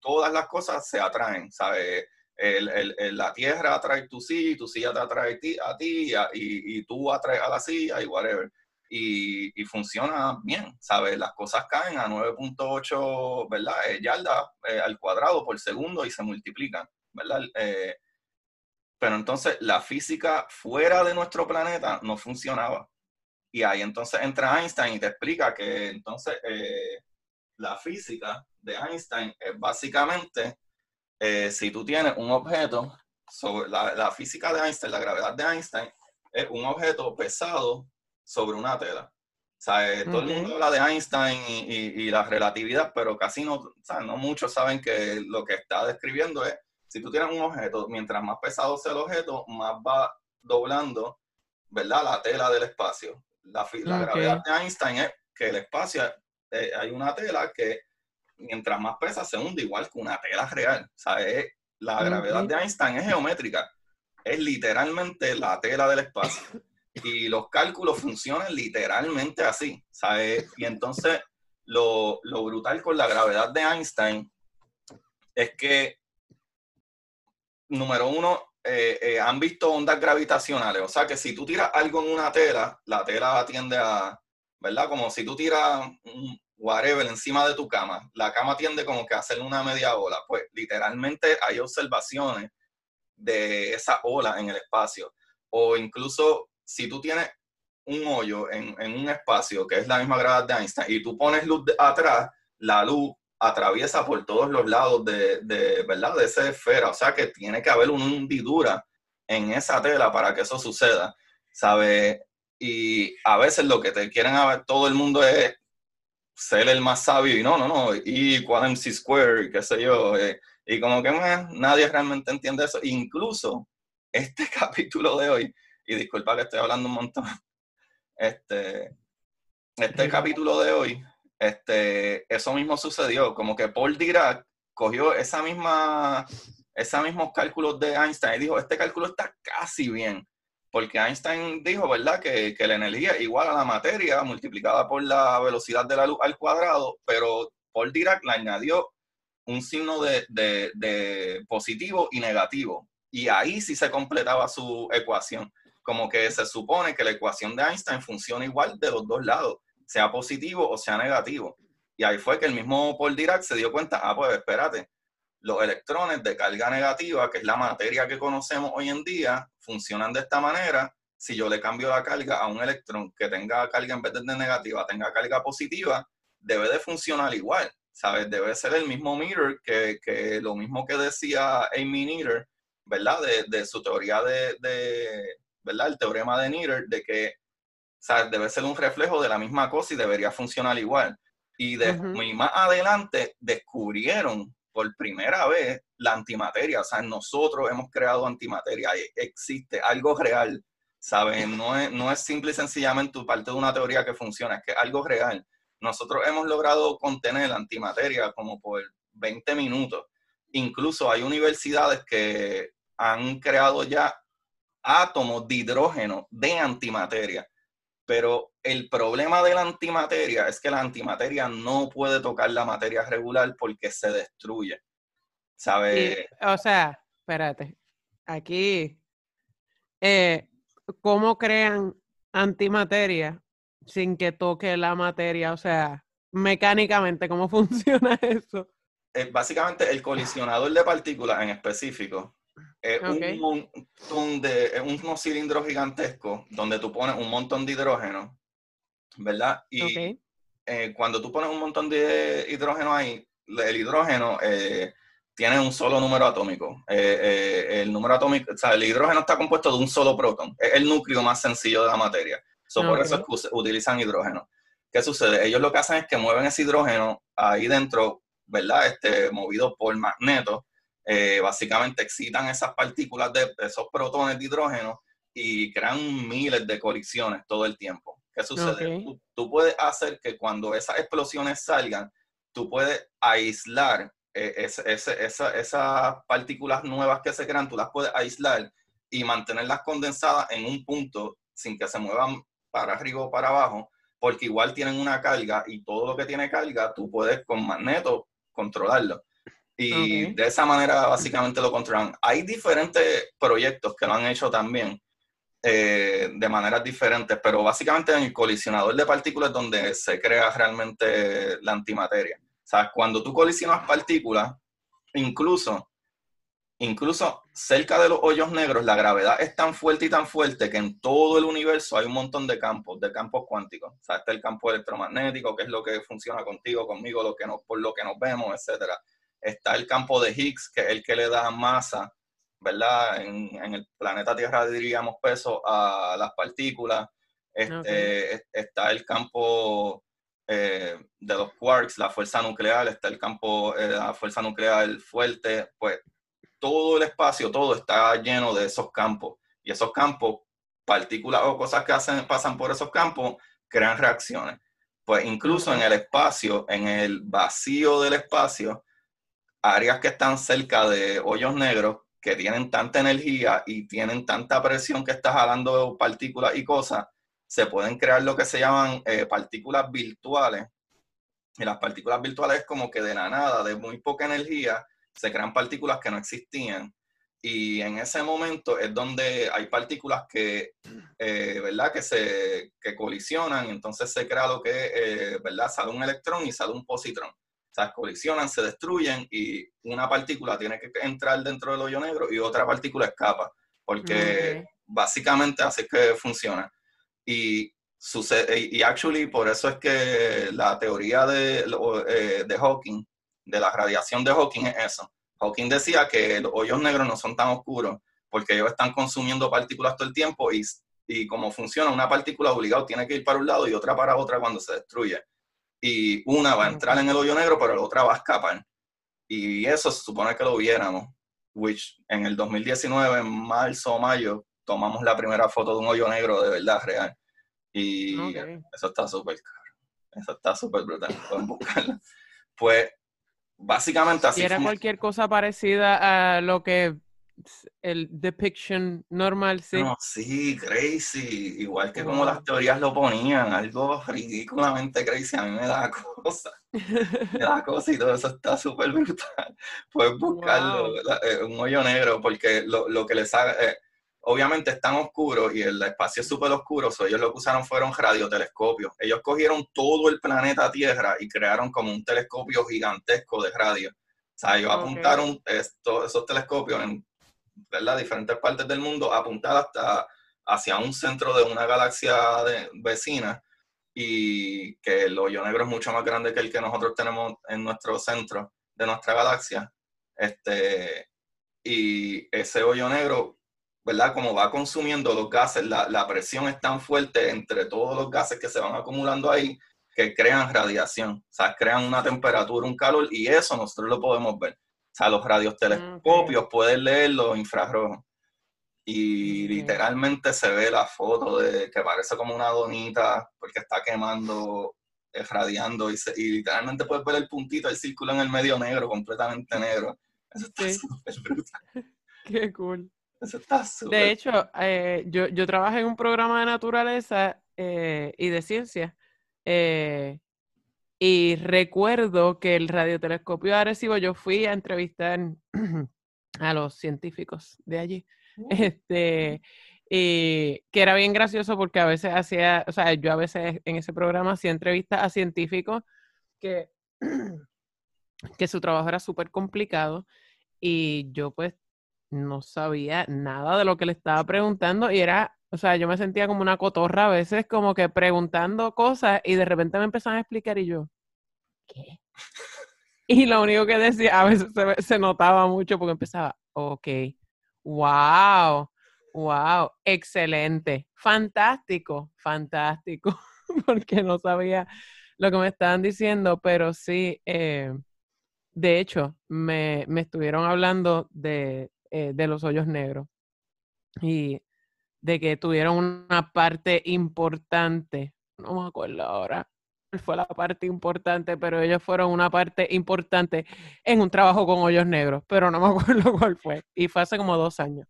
A: todas las cosas se atraen, ¿sabes? El, el, la Tierra atrae tu silla, tu silla te atrae a ti y, y, tú atraes a la silla y whatever. Y, y funciona bien, ¿sabes? Las cosas caen a 9.8, ¿verdad? Eh, yardas eh, al cuadrado por segundo y se multiplican, ¿verdad? Eh, pero entonces la física fuera de nuestro planeta no funcionaba. Y ahí entonces entra Einstein y te explica que entonces la física de Einstein es básicamente eh, si tú tienes un objeto, sobre la, física de Einstein, la gravedad de Einstein, es un objeto pesado sobre una tela. O sea, eh, todo el mundo habla de Einstein y, la relatividad, pero casi no, o sea, no muchos saben que lo que está describiendo es, si tú tienes un objeto, mientras más pesado sea el objeto, más va doblando, ¿verdad? La tela del espacio. La, gravedad de Einstein es que el espacio, eh, hay una tela que mientras más pesa se hunde igual que una tela real. Sea, la gravedad de Einstein es geométrica. Es literalmente la tela del espacio. Y los cálculos funcionan literalmente así. ¿sabes? Y entonces lo, lo brutal con la gravedad de Einstein es que, número uno, eh, eh, han visto ondas gravitacionales. O sea que si tú tiras algo en una tela, la tela tiende a, ¿verdad? Como si tú tiras un whatever encima de tu cama, la cama tiende como que a hacer una media ola. Pues literalmente hay observaciones de esa ola en el espacio. O incluso si tú tienes un hoyo en, en un espacio que es la misma gravedad de Einstein y tú pones luz atrás, la luz atraviesa por todos los lados de, de, ¿verdad? de esa esfera. O sea que tiene que haber una hundidura en esa tela para que eso suceda, ¿sabe? Y a veces lo que te quieren ver todo el mundo es ser el más sabio y no, no, no, y equal MC square, qué sé yo, eh, y como que nadie realmente entiende eso. Incluso este capítulo de hoy, y disculpa que estoy hablando un montón, este, este capítulo de hoy este, eso mismo sucedió, como que Paul Dirac cogió esa misma, esos mismos cálculos de Einstein y dijo, este cálculo está casi bien, porque Einstein dijo, ¿verdad?, que, que la energía es igual a la materia multiplicada por la velocidad de la luz al cuadrado, pero Paul Dirac le añadió un signo de, de, de positivo y negativo, y ahí sí se completaba su ecuación, como que se supone que la ecuación de Einstein funciona igual de los dos lados sea positivo o sea negativo. Y ahí fue que el mismo Paul Dirac se dio cuenta, ah, pues espérate, los electrones de carga negativa, que es la materia que conocemos hoy en día, funcionan de esta manera. Si yo le cambio la carga a un electrón que tenga carga en vez de negativa, tenga carga positiva, debe de funcionar igual, ¿sabes? Debe ser el mismo mirror que, que lo mismo que decía Amy Needer, ¿verdad? De, de su teoría de, de, ¿verdad? El teorema de Needer, de que sea, debe ser un reflejo de la misma cosa y debería funcionar igual. Y, de, más adelante descubrieron por primera vez la antimateria. O sea, nosotros hemos creado antimateria. Existe algo real, ¿sabes? No es, no es simple y sencillamente parte de una teoría que funciona, es que algo real. Nosotros hemos logrado contener la antimateria como por 20 minutos. Incluso hay universidades que han creado ya átomos de hidrógeno de antimateria Pero el problema de la antimateria es que la antimateria no puede tocar la materia regular porque se destruye. ¿Sabe?
B: o sea, espérate. Aquí, eh, ¿cómo crean antimateria sin que toque la materia? O sea, mecánicamente, ¿cómo funciona eso?
A: Eh, básicamente, el colisionador de partículas en específico es un montón de, unos cilindros gigantescos donde tú pones un montón de hidrógeno, ¿verdad? Y eh, cuando tú pones un montón de hidrógeno ahí, el hidrógeno eh, tiene un solo número atómico. el número atómico, o sea, el hidrógeno está compuesto de un solo protón. Es el núcleo más sencillo de la materia. Por eso utilizan hidrógeno. ¿Qué sucede? Ellos lo que hacen es que mueven ese hidrógeno ahí dentro, ¿verdad? Este, movido por magnetos. Eh, básicamente excitan esas partículas de esos protones de hidrógeno y crean miles de colisiones todo el tiempo. ¿Qué sucede? Tú, puedes hacer que cuando esas explosiones salgan, tú puedes aislar eh, esas partículas nuevas que se crean, tú las puedes aislar y mantenerlas condensadas en un punto sin que se muevan para arriba o para abajo, porque igual tienen una carga y todo lo que tiene carga tú puedes con magneto controlarlo. Y de esa manera básicamente lo controlan. Hay diferentes proyectos que lo han hecho también eh, de maneras diferentes, pero básicamente en el colisionador de partículas donde se crea realmente la antimateria. O sea, cuando tú colisionas partículas, incluso incluso cerca de los hoyos negros, la gravedad es tan fuerte y tan fuerte que en todo el universo hay un montón de campos, de campos cuánticos. O sea, está el campo electromagnético, que es lo que funciona contigo, conmigo, lo que nos, por lo que nos vemos, etcétera. Está el campo de Higgs, que es el que le da masa, ¿verdad? En, el planeta Tierra diríamos peso a las partículas. Este, Está el campo eh, de los quarks, la fuerza nuclear, está el campo de eh, la fuerza nuclear fuerte, pues todo el espacio, todo está lleno de esos campos. Y esos campos, partículas o cosas que hacen, pasan por esos campos, crean reacciones. Pues incluso en el espacio, en el vacío del espacio, áreas que están cerca de hoyos negros que tienen tanta energía y tienen tanta presión que está jalando partículas y cosas, se pueden crear lo que se llaman eh, partículas virtuales. Y las partículas virtuales es como que de la nada, de muy poca energía, se crean partículas que no existían. Y en ese momento es donde hay partículas que, eh, ¿verdad? Que se que colisionan entonces se crea lo que, eh, ¿verdad? Sale un electrón y sale un positrón. Sea, colisionan, se destruyen y una partícula tiene que entrar dentro del hoyo negro y otra partícula escapa. Porque básicamente así que funciona. Y sucede, y actually por eso es que la teoría de, eh, de Hawking de la radiación de Hawking es eso. Hawking decía que los hoyos negros no son tan oscuros porque ellos están consumiendo partículas todo el tiempo y, y como funciona, una partícula obligado tiene que ir para un lado y otra para otra cuando se destruye. Y una va a entrar en el hoyo negro, pero la otra va a escapar. Y eso se supone que lo viéramos, which en el 2019, en marzo o mayo, tomamos la primera foto de un hoyo negro de verdad real. Y eso está súper caro. Eso está súper brutal. Pueden buscarlo. Pues Básicamente así.
B: Y era cualquier cosa parecida a lo que el depiction normal, sí.
A: No, sí, crazy. Igual que como las teorías lo ponían, algo ridículamente crazy. A mí me da cosa. me da cosa y todo eso está súper brutal. Puedes buscarlo, eh, un hoyo negro, porque lo, lo que les haga. Eh, obviamente es tan oscuro y el espacio es súper oscuro, ellos lo que usaron fueron radiotelescopios. Ellos cogieron todo el planeta Tierra y crearon como un telescopio gigantesco de radio. O sea, ellos apuntaron esos telescopios en ¿verdad? diferentes partes del mundo, apuntar hasta hacia un centro de una galaxia vecina y que el hoyo negro es mucho más grande que el que nosotros tenemos en nuestro centro de nuestra galaxia. Este, y ese hoyo negro ¿verdad? Como va consumiendo los gases, la, presión es tan fuerte entre todos los gases que se van acumulando ahí que crean radiación, o sea, crean una temperatura, un calor, y eso nosotros lo podemos ver. O sea, los radiotelescopios pueden leer los infrarrojos. Y literalmente se ve la foto de que parece como una donita porque está quemando, radiando, y, literalmente puedes ver el puntito, el círculo en el medio negro, completamente negro. Eso está súper brutal.
B: Qué cool.
A: Eso está
B: De hecho, eh, yo, yo trabajé en un programa de naturaleza eh, y de ciencia. Eh, y recuerdo que el radiotelescopio de Arecibo, yo fui a entrevistar a los científicos de allí.
A: Uh.
B: Este, y que era bien gracioso porque a veces hacía, o sea, yo a veces en ese programa hacía entrevistas a científicos que, que su trabajo era súper complicado y yo pues no sabía nada de lo que le estaba preguntando y era, o sea, yo me sentía como una cotorra a veces como que preguntando cosas y de repente me empezaban a explicar y yo, ¿qué? Y lo único que decía, a veces se, notaba mucho porque empezaba, ok, wow, wow, excelente, fantástico, fantástico, porque no sabía lo que me estaban diciendo, pero sí, eh, de hecho, me, me estuvieron hablando de, eh, de los hoyos negros y de que tuvieron una parte importante, no me acuerdo ahora, fue la parte importante, pero ellos fueron una parte importante en un trabajo con hoyos negros, pero no me acuerdo cuál fue. Y fue hace como dos años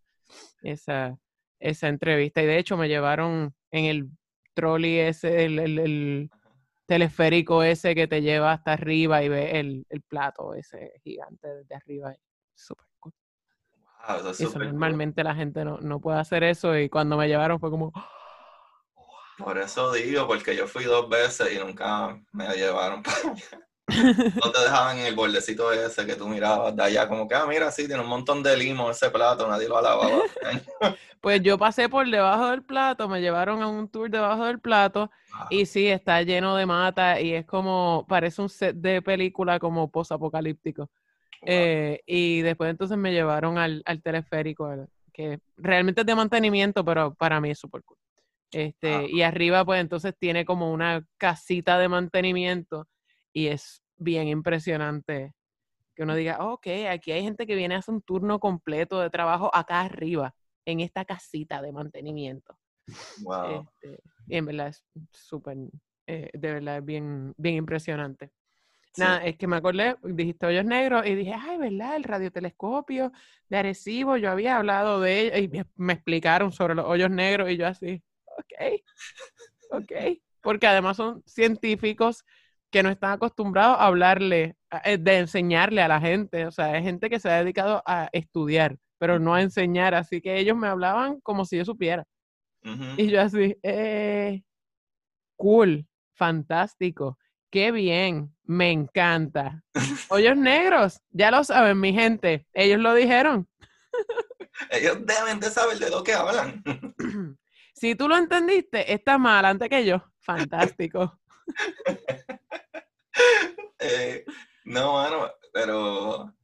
B: esa, esa entrevista. Y de hecho me llevaron en el trolley ese, el, el- el teleférico ese que te lleva hasta arriba y ve el, el plato ese gigante desde arriba. Súper
A: eso
B: Eso
A: cool.
B: normalmente la gente no, no puede hacer eso y cuando me llevaron fue como,
A: Por eso digo, porque yo fui dos veces y nunca me llevaron para allá. No te dejaban en el bordecito ese que tú mirabas de allá, como que, ah, mira, sí, tiene un montón de limo ese plato, nadie lo lavaba.
B: Pues yo pasé por debajo del plato, me llevaron a un tour debajo del plato y sí, está lleno de mata y es como, parece un set de película como post-apocalíptico. Eh, y después entonces me llevaron al, al teleférico, que realmente es de mantenimiento, pero para mí es súper cool. Este,
A: Ah.
B: Y arriba pues entonces tiene como una casita de mantenimiento y es bien impresionante que uno diga, ok, aquí hay gente que viene a hacer un turno completo de trabajo acá arriba, en esta casita de mantenimiento.
A: Wow.
B: Este, y en verdad es súper, eh, de verdad es bien, bien impresionante.
A: Sí.
B: Nada, es que me acordé, dijiste hoyos negros y dije, ay, ¿verdad? El radiotelescopio de Arecibo, yo había hablado de ello y me, me explicaron sobre los hoyos negros y yo así, ok, ok. Porque además son científicos que no están acostumbrados a hablarle, eh, de enseñarle a la gente. O sea, es gente que se ha dedicado a estudiar, pero no a enseñar. Así que ellos me hablaban como si yo supiera.
A: Ujú.
B: Y yo así, eh, cool, fantástico, qué bien, me encanta. Hoyos negros, ya lo saben, mi gente, ellos lo dijeron.
A: Ellos deben de saber de lo que hablan.
B: si tú lo entendiste, estás más adelante que yo. Fantástico.
A: Eh, no, mano, pero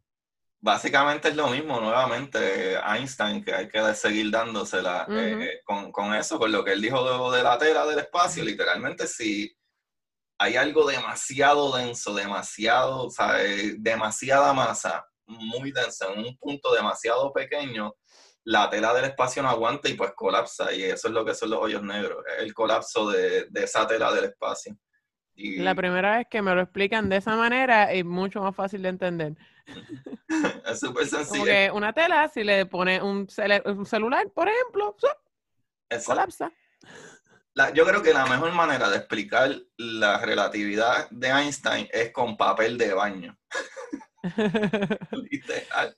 A: básicamente es lo mismo, nuevamente, Einstein, que hay que seguir dándosela eh, con, con eso, con lo que él dijo de, de la tela del espacio, literalmente si hay algo demasiado denso, demasiado, eh, demasiada masa, muy densa, en un punto demasiado pequeño, la tela del espacio no aguanta y pues colapsa, y eso es lo que son los hoyos negros, el colapso de, de esa tela del espacio. Y
B: La primera vez que me lo explican de esa manera es mucho más fácil de entender.
A: es súper sencillo.
B: que una tela, si le pones un, cele- un celular, por ejemplo, colapsa.
A: La- yo creo que la mejor manera de explicar la relatividad de Einstein es con papel de baño. Literal.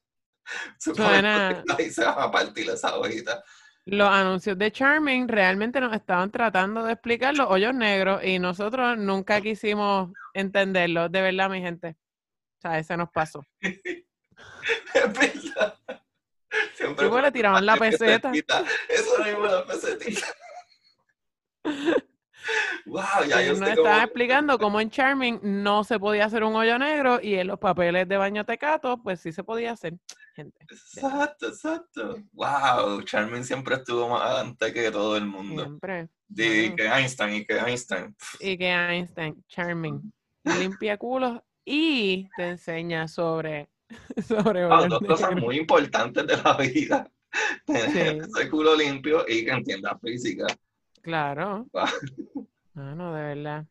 B: Suena-
A: Ahí se van a partir esa hojita.
B: Los anuncios de Charming realmente nos estaban tratando de explicar los hoyos negros y nosotros nunca quisimos entenderlo, de verdad, mi gente. O sea, ese nos pasó.
A: Es verdad. Siempre
B: le tiraban la peseta.
A: Eso mismo la pesetita. Wow, ya yo
B: nos estaban explicando cómo en Charming no se podía hacer un hoyo negro y en los papeles de baño tecato, pues sí se podía hacer. Gente,
A: Exacto, exacto. Wow, Charmin siempre estuvo más adelante que todo el mundo.
B: siempre.
A: Y
B: Bueno.
A: que Einstein, y que Einstein.
B: Y que Einstein, Charming, limpia culos y te enseña sobre, sobre
A: dos cosas muy importantes de la vida. Tener
B: Sí.
A: ese culo limpio y que entienda física.
B: Claro. Ah, no, de verdad.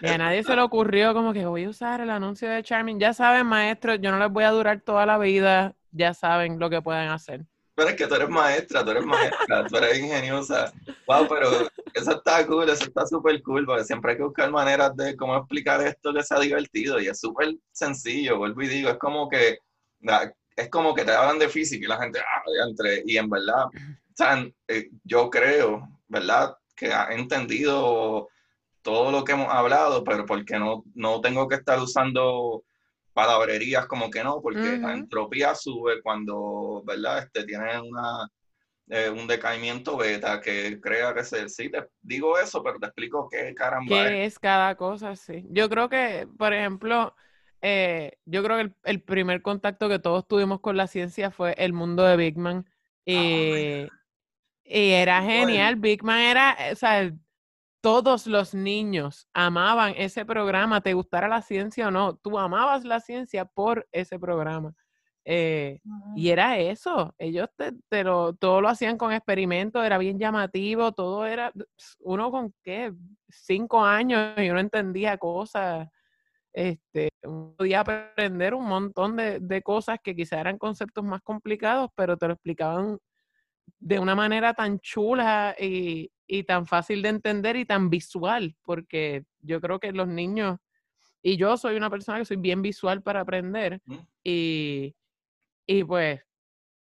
B: Y a nadie se le ocurrió como que voy a usar el anuncio de Charming. Ya saben, maestros, yo no les voy a durar toda la vida. Ya saben lo que pueden hacer.
A: Pero es que tú eres maestra, tú eres maestra, tú eres ingeniosa. Wow, pero eso está cool, eso está súper cool, porque siempre hay que buscar maneras de cómo explicar esto que sea divertido y es súper sencillo, vuelvo y digo, es como que es como que te hablan de física y la gente, ah, entre, y en verdad, eh, yo creo, ¿verdad? Que ha entendido todo lo que hemos hablado, pero porque no, no tengo que estar usando palabrerías como que no, porque la entropía sube cuando, ¿verdad? Este, tiene una, eh, un decaimiento beta que crea que se... Sí, te digo eso, pero te explico qué caramba
B: ¿Qué es, cada cosa? Sí. Yo creo que, por ejemplo, eh, yo creo que el, primer contacto que todos tuvimos con la ciencia fue el mundo de Big Man. Ah, y, y era genial. Big Man era, o sea, todos los niños amaban ese programa, te gustara la ciencia o no, tú amabas la ciencia por ese programa. Eh, y era eso, ellos te, lo, todo lo hacían con experimentos, era bien llamativo, todo era, uno con qué, cinco años y uno entendía cosas, este, podía aprender un montón de, de cosas que quizás eran conceptos más complicados, pero te lo explicaban de una manera tan chula y, y tan fácil de entender y tan visual, porque yo creo que los niños, y yo soy una persona que soy bien visual para aprender, y, y pues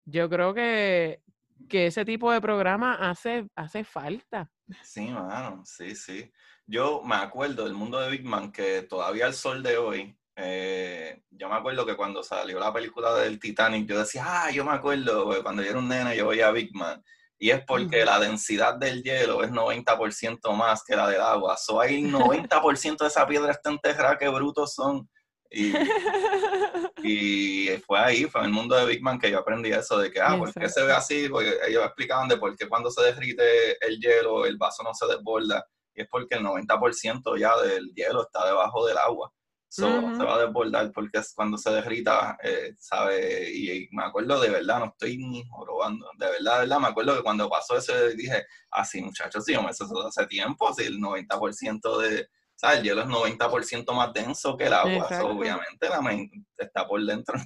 B: yo creo que, que ese tipo de programa hace, hace falta.
A: Sí, mano, sí, sí. Yo me acuerdo del mundo de Big Man que todavía al sol de hoy, eh, yo me acuerdo que cuando salió la película del Titanic, yo decía, ah, yo me acuerdo, cuando yo era un nene yo veía a Big Man y es porque la densidad del hielo es 90% más que la del agua. So hay 90% de esa piedra está enterrada, qué brutos son. Y, fue ahí, fue en el mundo de Big Man que yo aprendí eso de que, ah, ¿por qué se ve así? Porque ellos explicaban de por qué cuando se derrite el hielo el vaso no se desborda. Y es porque el 90% ya del hielo está debajo del agua. So, Se va a desbordar porque es cuando se derrita, eh, ¿sabe? Y, me acuerdo de verdad, no estoy ni robando, de verdad, de verdad, me acuerdo que cuando pasó eso dije, así ah, muchachos, sí, eso hace tiempo, si el 90% de, ¿sabes? El hielo es 90% más denso que el agua, obviamente la mente está por dentro.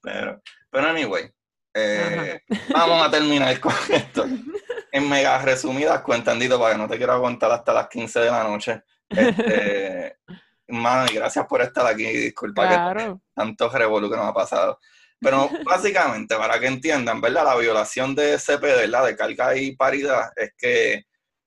A: pero, pero anyway, eh, vamos a terminar con esto. En mega resumidas cuentas, para que no te quiero aguantar hasta las 15 de la noche. Este, mano, y gracias por estar aquí. Disculpa que tanto revolú que nos ha pasado. Pero básicamente, para que entiendan, ¿verdad? La violación de CPD, la De carga y paridad, es que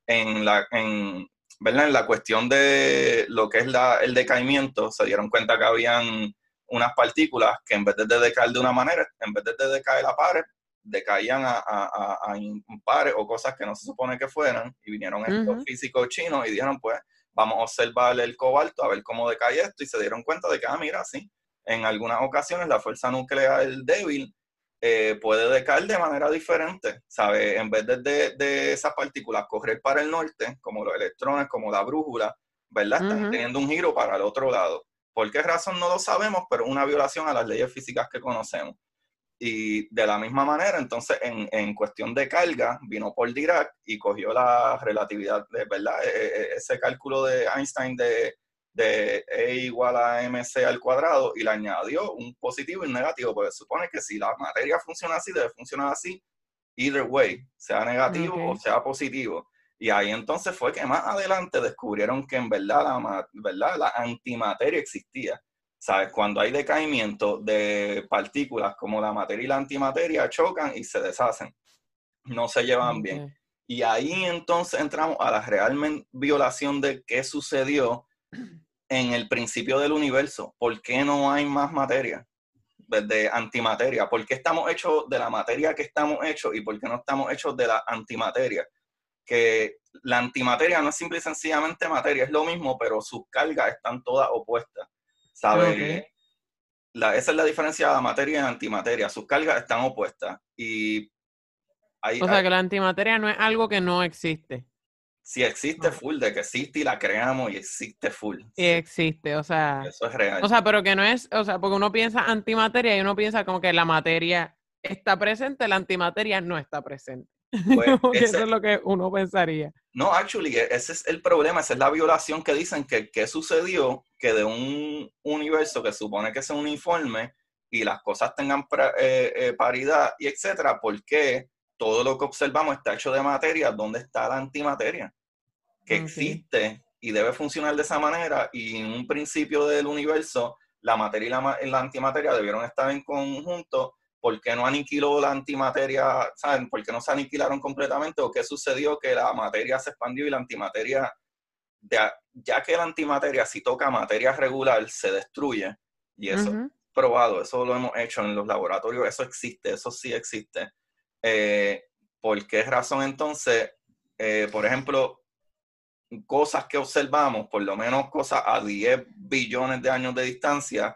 A: en la, en, ¿verdad? En la cuestión de lo que es la, el decaimiento, se dieron cuenta que habían unas partículas que en vez de decaer de una manera, en vez de decaer a pares, decaían a, a, a, impares o cosas que no se supone que fueran, y vinieron estos físicos chinos y dijeron, pues, vamos a observar el cobalto, a ver cómo decae esto, y se dieron cuenta de que, ah, mira, sí, en algunas ocasiones la fuerza nuclear débil eh, puede decaer de manera diferente, ¿sabe? En vez de, de, esas partículas correr para el norte, como los electrones, como la brújula, ¿verdad? Están teniendo un giro para el otro lado. ¿Por qué razón no lo sabemos? Pero una violación a las leyes físicas que conocemos. Y de la misma manera, entonces, en, en, cuestión de carga, vino Paul Dirac y cogió la relatividad, de, ¿verdad? E, e, e, ese cálculo de Einstein de, de E igual a mc al cuadrado y le añadió un positivo y un negativo, porque supone que si la materia funciona así, debe funcionar así, either way, sea negativo o sea positivo. Y ahí entonces fue que más adelante descubrieron que en verdad la, ¿verdad? la antimateria existía. ¿Sabes? Cuando hay decaimiento de partículas como la materia y la antimateria, chocan y se deshacen. No se llevan bien. Y ahí entonces entramos a la real violación de qué sucedió en el principio del universo. ¿Por qué no hay más materia? De antimateria. ¿Por qué estamos hechos de la materia que estamos hechos y por qué no estamos hechos de la antimateria? Que la antimateria no es simple y sencillamente materia, es lo mismo, pero sus cargas están todas opuestas. ¿Sabes? esa es la diferencia de materia y antimateria. Sus cargas están opuestas. Y
B: o sea, que la antimateria no es algo que no existe.
A: Sí existe full, de que existe y la creamos y existe full.
B: Sí, existe, o sea.
A: Eso es real.
B: O sea, pero que no es, o sea, porque uno piensa antimateria y uno piensa como que la materia está presente, la antimateria no está presente. Pues, eso es lo que uno pensaría.
A: No, actually, e, ese es el problema, esa es la violación que dicen que, que sucedió, que de un universo que supone que un uniforme, y las cosas tengan eh, eh, paridad y etcétera, ¿por qué todo lo que observamos está hecho de materia? ¿Dónde está la antimateria? Que existe y debe funcionar de esa manera y en un principio del universo la materia y la, antimateria debieron estar en conjunto. ¿Por qué no aniquiló la antimateria? ¿Saben? ¿Por qué no se aniquilaron completamente? ¿O qué sucedió que la materia se expandió y la antimateria, ya que la antimateria si toca materia regular, se destruye? Y eso probado, eso lo hemos hecho en los laboratorios, eso existe, eso sí existe. Eh, ¿Por qué razón entonces, eh, por ejemplo, cosas que observamos, por lo menos cosas a 10 billones de años de distancia,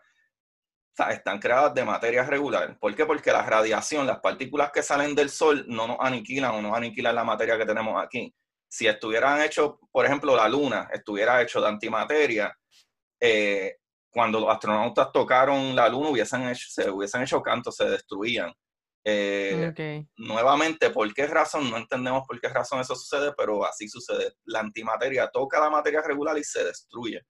A: están creadas de materia regular. ¿Por qué? Porque la radiación, las partículas que salen del Sol no nos aniquilan o no aniquilan la materia que tenemos aquí. Si estuvieran hechos, por ejemplo, la Luna estuviera hecho de antimateria, eh, cuando los astronautas tocaron la Luna hubiesen hecho, se hubiesen hecho canto, se destruían. Eh, nuevamente, ¿por qué razón? No entendemos por qué razón eso sucede, pero así sucede. La antimateria toca la materia regular y se destruye,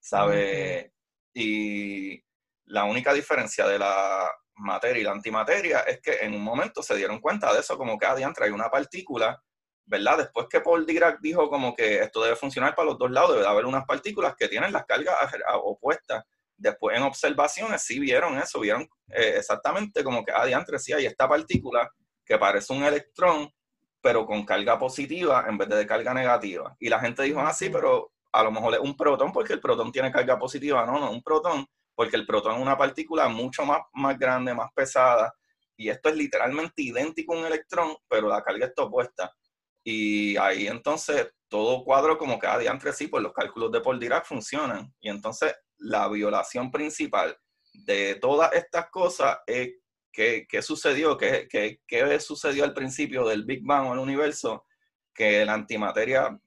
A: ¿sabe? Y la única diferencia de la materia y la antimateria es que en un momento se dieron cuenta de eso, como que adiante hay una partícula, ¿verdad? Después que Paul Dirac dijo como que esto debe funcionar para los dos lados, debe haber unas partículas que tienen las cargas opuestas Después en observaciones sí vieron eso, vieron eh, exactamente como que, ah, diantre, sí hay esta partícula que parece un electrón, pero con carga positiva en vez de, carga negativa. Y la gente dijo, ah, sí, pero a lo mejor es un protón porque el protón tiene carga positiva. No, no, un protón porque el protón es una partícula mucho más, más grande, más pesada. Y esto es literalmente idéntico a un electrón, pero la carga está opuesta. Y ahí entonces todo cuadro como que, ah, diantre, sí, pues los cálculos de Paul Dirac funcionan. Y entonces la violación principal de todas estas cosas es qué, sucedió, qué, qué, sucedió al principio del Big Bang o el universo, que la antimateria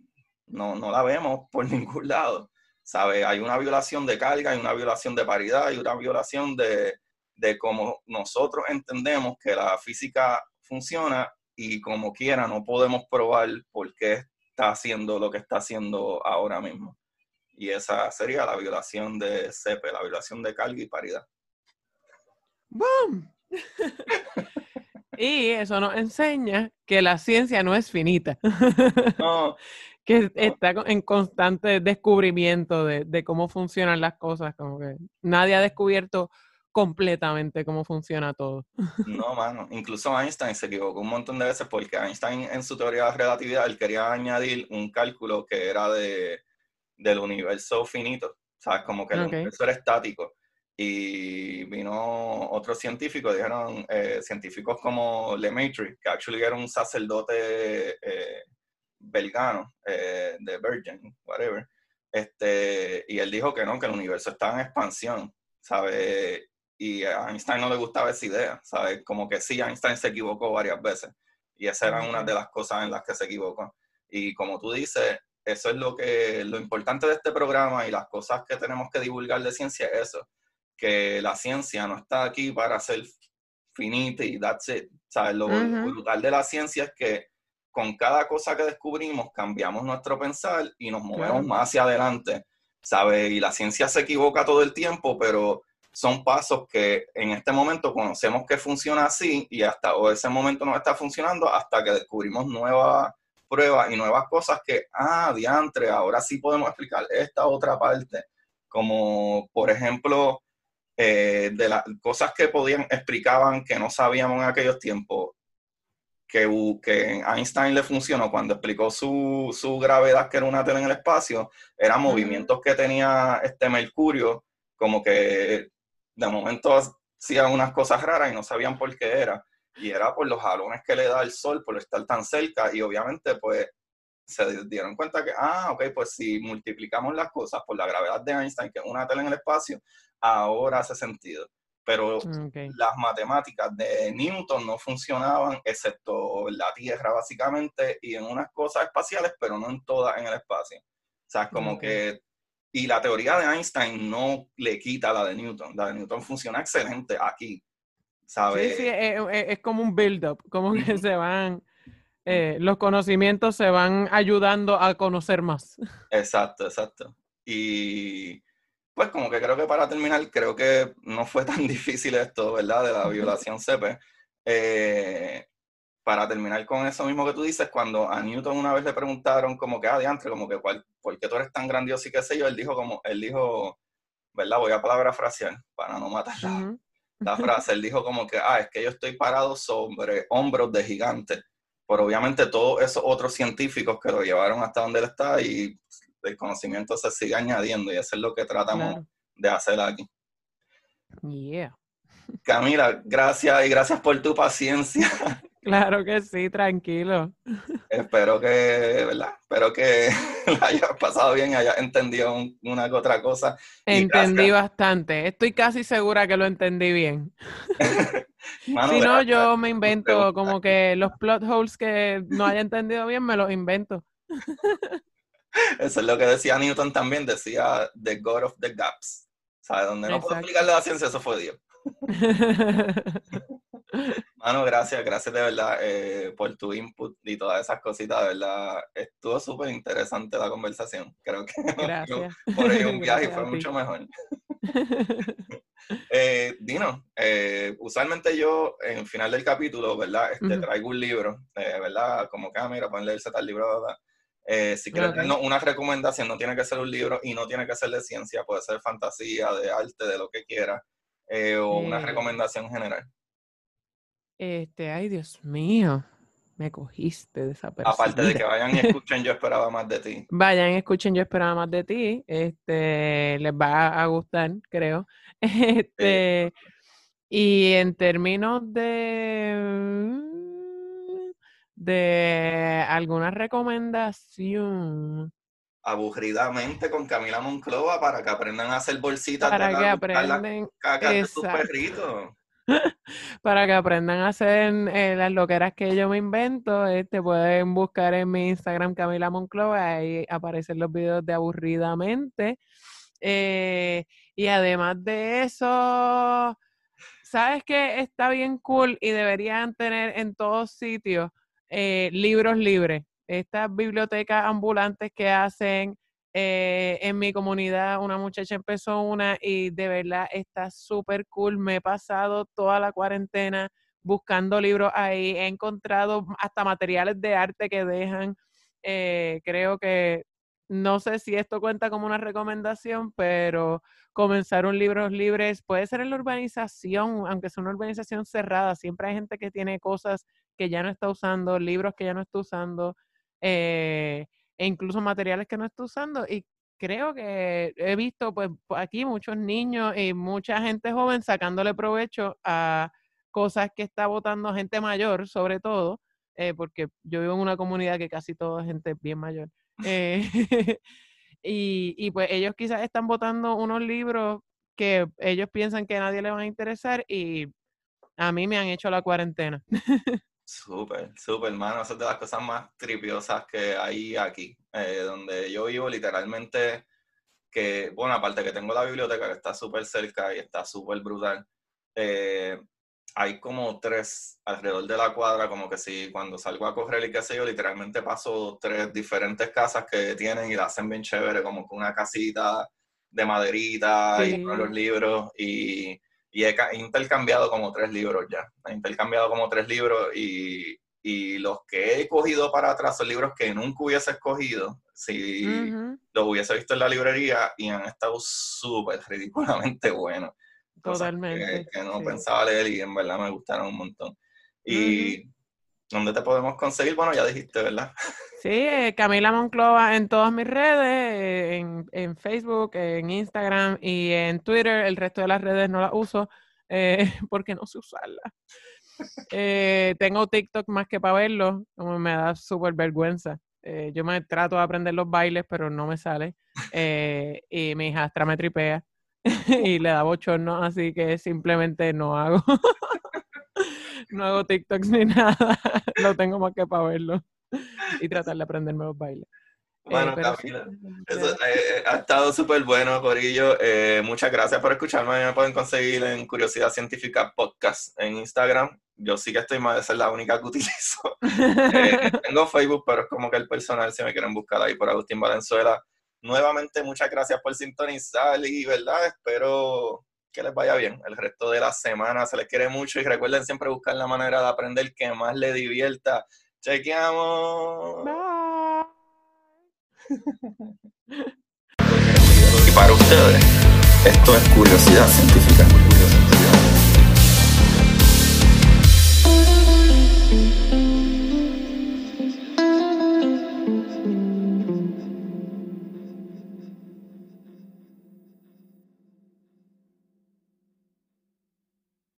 A: no, no la vemos por ningún lado. ¿Sabe? Hay una violación de carga, hay una violación de paridad, hay una violación de, de cómo nosotros entendemos que la física funciona y como quiera no podemos probar por qué está haciendo lo que está haciendo ahora mismo y esa sería la violación de CEPE, la violación de carga y paridad.
B: ¡Boom! y eso nos enseña que la ciencia no es finita. No. que está en constante descubrimiento de, cómo funcionan las cosas, como que nadie ha descubierto completamente cómo funciona todo.
A: No, mano, incluso Einstein se equivocó un montón de veces porque Einstein en su teoría de relatividad él quería añadir un cálculo que era de del universo finito, ¿sabes? Como que el universo era estático. Y vino otro científico, dijeron eh, científicos como Lemaitre, que actually era un sacerdote eh, belgano, eh, de Virgin, whatever. Este, y él dijo que no, que el universo está en expansión, ¿sabes? Y a Einstein no le gustaba esa idea, ¿sabes? Como que sí, Einstein se equivocó varias veces. Y esa era una de las cosas en las que se equivocó. Y como tú dices, eso es lo que lo importante de este programa y las cosas que tenemos que divulgar de ciencia es eso, que la ciencia no está aquí para ser finita y that's it. ¿Sabes? Lo, brutal de la ciencia es que con cada cosa que descubrimos cambiamos nuestro pensar y nos movemos más hacia adelante, ¿sabes? Y la ciencia se equivoca todo el tiempo, pero son pasos que en este momento conocemos que funciona así y hasta o ese momento no está funcionando hasta que descubrimos nuevas pruebas y nuevas cosas que, ah, diantre, ahora sí podemos explicar esta otra parte, como por ejemplo, eh, de las cosas que podían, explicaban que no sabíamos en aquellos tiempos, que, que Einstein le funcionó cuando explicó su, su, gravedad, que era una tela en el espacio, eran movimientos que tenía este Mercurio, como que de momento hacían unas cosas raras y no sabían por qué era y era por los jalones que le da el sol por estar tan cerca y obviamente pues se dieron cuenta que, ah, ok, pues si multiplicamos las cosas por la gravedad de Einstein, que es una tela en el espacio, ahora hace sentido. Pero las matemáticas de Newton no funcionaban, excepto en la Tierra básicamente, y en unas cosas espaciales, pero no en todas en el espacio. O sea, es como que... Y la teoría de Einstein no le quita la de Newton. La de Newton funciona excelente aquí. Sí,
B: sí, eh, eh, es, como un build-up, como que se van, eh, los conocimientos se van ayudando a conocer más.
A: Exacto, exacto. Y pues como que creo que para terminar, creo que no fue tan difícil esto, ¿verdad? De la violación CP. Eh, para terminar con eso mismo que tú dices, cuando a Newton una vez le preguntaron como que, ah, diantre, como que, ¿cuál, ¿por qué tú eres tan grandioso y qué sé yo? Él dijo como, él dijo, ¿verdad? Voy a palabra frasear para no matar la, frase. Él dijo como que, ah, es que yo estoy parado sobre hombros de gigante. Pero obviamente todos esos otros científicos que lo llevaron hasta donde él está y el conocimiento se sigue añadiendo y eso es lo que tratamos de hacer aquí.
B: Yeah.
A: Camila, gracias y gracias por tu paciencia.
B: Claro que sí, tranquilo.
A: Espero que, ¿verdad? Espero que la hayas pasado bien y hayas entendido una que otra cosa.
B: Entendí bastante. Estoy casi segura que lo entendí bien. si no, yo me invento como que los plot holes que no haya entendido bien, me los invento.
A: Eso es lo que decía Newton también, decía The God of the Gaps. ¿Sabes? Donde no puedo explicarle la ciencia, eso fue Dios. Mano, gracias, gracias de verdad eh, por tu input y todas esas cositas, de verdad. Estuvo súper interesante la conversación. Creo que
B: gracias.
A: por ahí un viaje fue mucho mejor. eh, Dino, eh, usualmente yo en final del capítulo, ¿verdad? Este, Traigo un libro, ¿verdad? Como que, ah, mira, pueden leerse tal libro, ¿verdad? Si quieres una recomendación, no tiene que ser un libro y no tiene que ser de ciencia, puede ser fantasía, de arte, de lo que quiera, o una recomendación general.
B: Este, ay, Dios mío, me cogiste de esa persona.
A: Aparte de que vayan y escuchen Yo Esperaba Más de Ti.
B: Vayan y escuchen Yo Esperaba Más de Ti. Este, les va a gustar, creo. Este, y en términos de de alguna recomendación.
A: Aburridamente con Camila Monclova para que aprendan a hacer bolsitas
B: para que aprendan
A: de sus perritos.
B: para que aprendan a hacer eh, las loqueras que yo me invento, este, pueden buscar en mi Instagram Camila Monclova, ahí aparecen los videos de aburridamente. Eh, y además de eso, ¿sabes qué? Está bien cool y deberían tener en todos sitios eh, libros libres. Estas bibliotecas ambulantes que hacen eh, en mi comunidad una muchacha empezó una y de verdad está súper cool. Me he pasado toda la cuarentena buscando libros ahí. He encontrado hasta materiales de arte que dejan. Eh, creo que no sé si esto cuenta como una recomendación, pero comenzar un libro libres puede ser en la urbanización, aunque sea una urbanización cerrada. Siempre hay gente que tiene cosas que ya no está usando, libros que ya no está usando. Eh, e incluso materiales que no estoy usando. Y creo que he visto pues aquí muchos niños y mucha gente joven sacándole provecho a cosas que está votando gente mayor, sobre todo, eh, porque yo vivo en una comunidad que casi toda es gente bien mayor. Eh, y, y pues ellos quizás están votando unos libros que ellos piensan que a nadie le van a interesar y a mí me han hecho la cuarentena.
A: Súper, súper, hermano. Esa es de las cosas más tripiosas que hay aquí, eh, donde yo vivo literalmente, que, bueno, aparte que tengo la biblioteca que está súper cerca y está súper brutal, eh, hay como tres alrededor de la cuadra, como que si cuando salgo a correr y qué sé yo, literalmente paso tres diferentes casas que tienen y la hacen bien chévere, como con una casita de maderita y con los libros y y he, intercambiado como tres libros ya. He intercambiado como tres libros y, y, los que he cogido para atrás son libros que nunca hubiese escogido si los hubiese visto en la librería y han estado súper ridículamente buenos.
B: Totalmente.
A: Que, no pensaba leer y en verdad me gustaron un montón. Y ¿dónde te podemos conseguir? Bueno, ya dijiste, ¿verdad?
B: Sí, eh, Camila Monclova en todas mis redes, eh, en, en, Facebook, en Instagram y en Twitter. El resto de las redes no las uso eh, porque no sé usarlas. tengo TikTok más que para verlo, como me da súper vergüenza. yo me trato de aprender los bailes, pero no me sale. y mi hijastra me tripea y le da bochorno, así que simplemente no hago. no hago TikToks ni nada. Lo tengo más que para verlo y tratar de aprenderme los bailes.
A: Bueno, eh, Camila, eso, eh, ha estado súper bueno, Corillo. Eh, muchas gracias por escucharme. Me pueden conseguir en Curiosidad Científica Podcast en Instagram. Yo sí que estoy más de ser la única que utilizo. tengo Facebook, pero es como que el personal, si me quieren buscar ahí por Agustín Valenzuela. Nuevamente, muchas gracias por sintonizar y, ¿verdad? Espero que les vaya bien el resto de la semana. Se les quiere mucho y recuerden siempre buscar la manera de aprender que más les divierta. Chequeamos. Y para ustedes, esto es. Curiosidad científica.